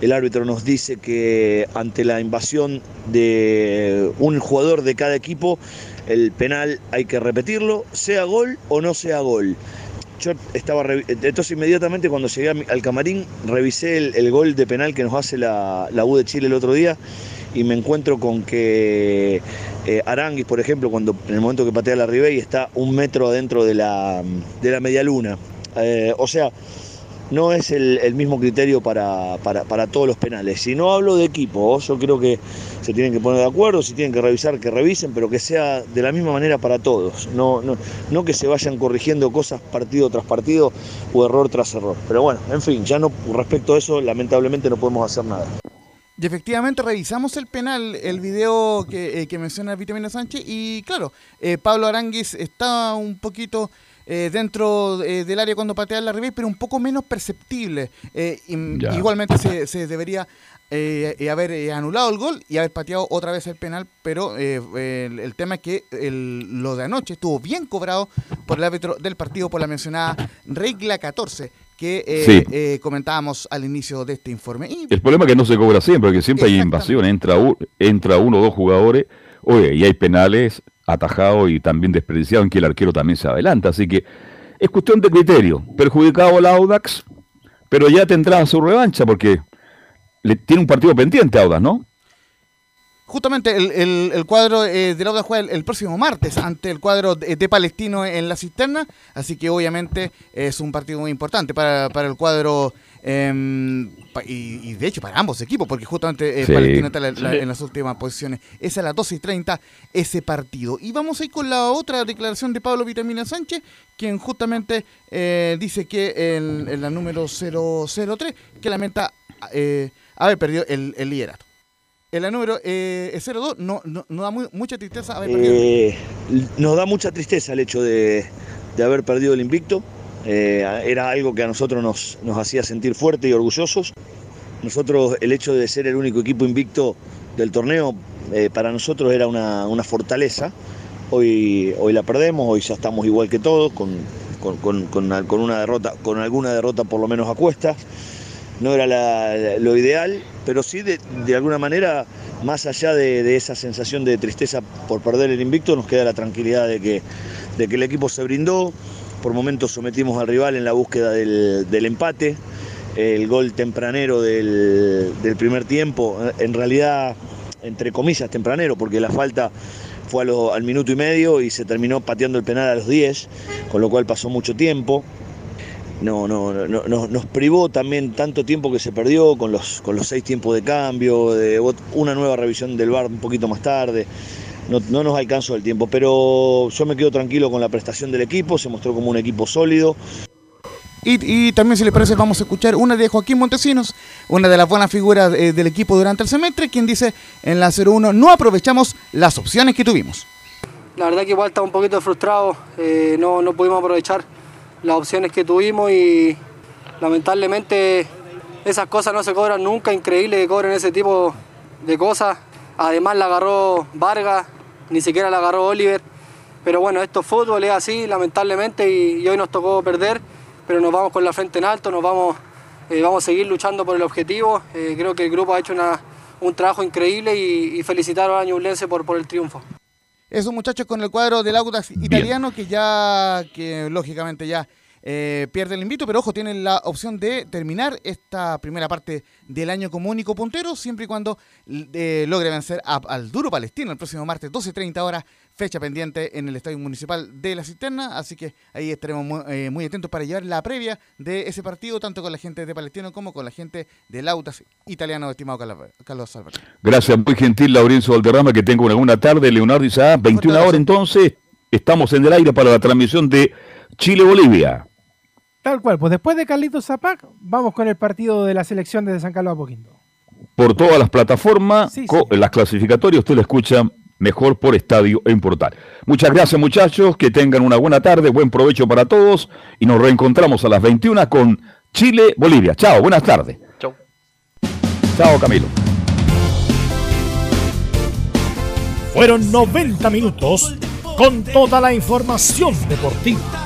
El árbitro nos dice que ante la invasión de un jugador de cada equipo, el penal hay que repetirlo, sea gol o no sea gol. Yo estaba, entonces inmediatamente cuando llegué al camarín, revisé el, gol de penal que nos hace la, la U de Chile el otro día y me encuentro con que eh, Aranguis, por ejemplo, cuando en el momento que patea la Ribey está un metro adentro de la, de la media. Eh, o sea, no es el, el mismo criterio para, para- para todos los penales. Si no hablo de equipo, yo creo que se tienen que poner de acuerdo, si tienen que revisar, que revisen, pero que sea de la misma manera para todos. No, no, no que se vayan corrigiendo cosas partido tras partido o error tras error. Pero bueno, en fin, ya no respecto a eso, lamentablemente no podemos hacer nada. Y efectivamente revisamos el penal, el video que, eh, que menciona Vitamina Sánchez, y claro, eh, Pablo Aranguis está un poquito eh, dentro eh, del área cuando patea la revés, pero un poco menos perceptible. Eh, y- igualmente se, se debería eh, eh, haber anulado el gol y haber pateado otra vez el penal, pero el, el tema es que el- lo de anoche estuvo bien cobrado por el árbitro del partido por la mencionada regla 14 que eh, Sí. eh, comentábamos al inicio de este informe. Y El problema es que no se cobra siempre, porque siempre hay invasión, entra, entra uno o dos jugadores, oye, y hay penales atajados y también desperdiciados en que el arquero también se adelanta, así que es cuestión de criterio. Perjudicado al Audax, pero ya tendrá su revancha porque le tiene un partido pendiente Audax, ¿no? Justamente el, el- el cuadro eh, del Auda juega el, el próximo martes ante el cuadro de, de Palestino en la cisterna, así que obviamente es un partido muy importante para, para el cuadro em, y, y de hecho para ambos equipos, porque justamente eh, Sí. Palestino está la- la- Sí. en las últimas posiciones. Es a las 12 y 30 ese partido. Y vamos a ir con la otra declaración de Pablo Vitamina Sánchez, quien justamente eh, dice que en, en la número 003, que lamenta eh, haber perdido el, el liderato. en la número eh, 0-2 no, no, no da muy- mucha tristeza haber perdido. Eh, nos da mucha tristeza el hecho de, de haber perdido el invicto. Eh, era algo que a nosotros nos, hacía sentir fuertes y orgullosos. Nosotros, el hecho de ser el único equipo invicto del torneo, eh, para nosotros era una, fortaleza. Hoy, hoy la perdemos, hoy ya estamos igual que todos, con, con- con- con- una derrota, con alguna derrota por lo menos a cuestas no era lo ideal, pero sí de, de alguna manera, más allá de, de esa sensación de tristeza por perder el invicto, nos queda la tranquilidad de que, de que el equipo se brindó, por momentos sometimos al rival en la búsqueda del, empate, el gol tempranero del, primer tiempo, en realidad, entre comillas, tempranero, porque la falta fue al minuto y medio y se terminó pateando el penal a los 10, con lo cual pasó mucho tiempo no, no, no, no- nos privó también tanto tiempo que se perdió con los, con los seis tiempos de cambio, de una nueva revisión del VAR un poquito más tarde. No, no nos alcanzó el tiempo, pero yo me quedo tranquilo con la prestación del equipo, se mostró como un equipo sólido. Y, y también, si les parece, vamos a escuchar una de Joaquín Montesinos, una de las buenas figuras eh, del equipo durante el semestre, quien dice en la 01 no aprovechamos las opciones que tuvimos. La verdad que igual estaba un poquito frustrado, eh, no, no pudimos aprovechar las opciones que tuvimos y lamentablemente esas cosas no se cobran nunca, increíble que cobren ese tipo de cosas. Además la agarró Vargas, ni siquiera la agarró Oliver. Pero bueno, esto es fútbol, es así, lamentablemente, y, y hoy nos tocó perder, pero nos vamos con la frente en alto, nos vamos, eh, vamos a seguir luchando por el objetivo. Eh, creo que el grupo ha hecho una- un trabajo increíble y, y felicitar a Ñublense por, por el triunfo. Esos muchachos con el cuadro del Audax italiano que ya, que lógicamente ya eh, pierde el invito, pero ojo, tienen la opción de terminar esta primera parte del año como único puntero, siempre y cuando eh, logre vencer a- al duro palestino el próximo martes 12.30 horas, fecha pendiente en el Estadio Municipal de La Cisterna, así que ahí estaremos muy, eh, muy atentos para llevar la previa de ese partido, tanto con la gente de Palestino como con la gente del Audax italiano, estimado Carlos- Alberto. Gracias, muy gentil, Laurencio Valderrama, que tenga una buena tarde. Leonardo Isaac, 21 horas entonces, estamos en el aire para la transmisión de Chile-Bolivia. Tal cual, pues después de Carlitos Zapac, vamos con el partido de la selección desde San Carlos Apoquindo. Por todas las plataformas, Sí, las clasificatorias, usted la escucha mejor por estadio en portal. Muchas gracias, muchachos, que tengan una buena tarde, buen provecho para todos y nos reencontramos a las 21 con Chile-Bolivia. Chao, buenas tardes. Chau. Chao, Camilo. Fueron 90 minutos con toda la información deportiva.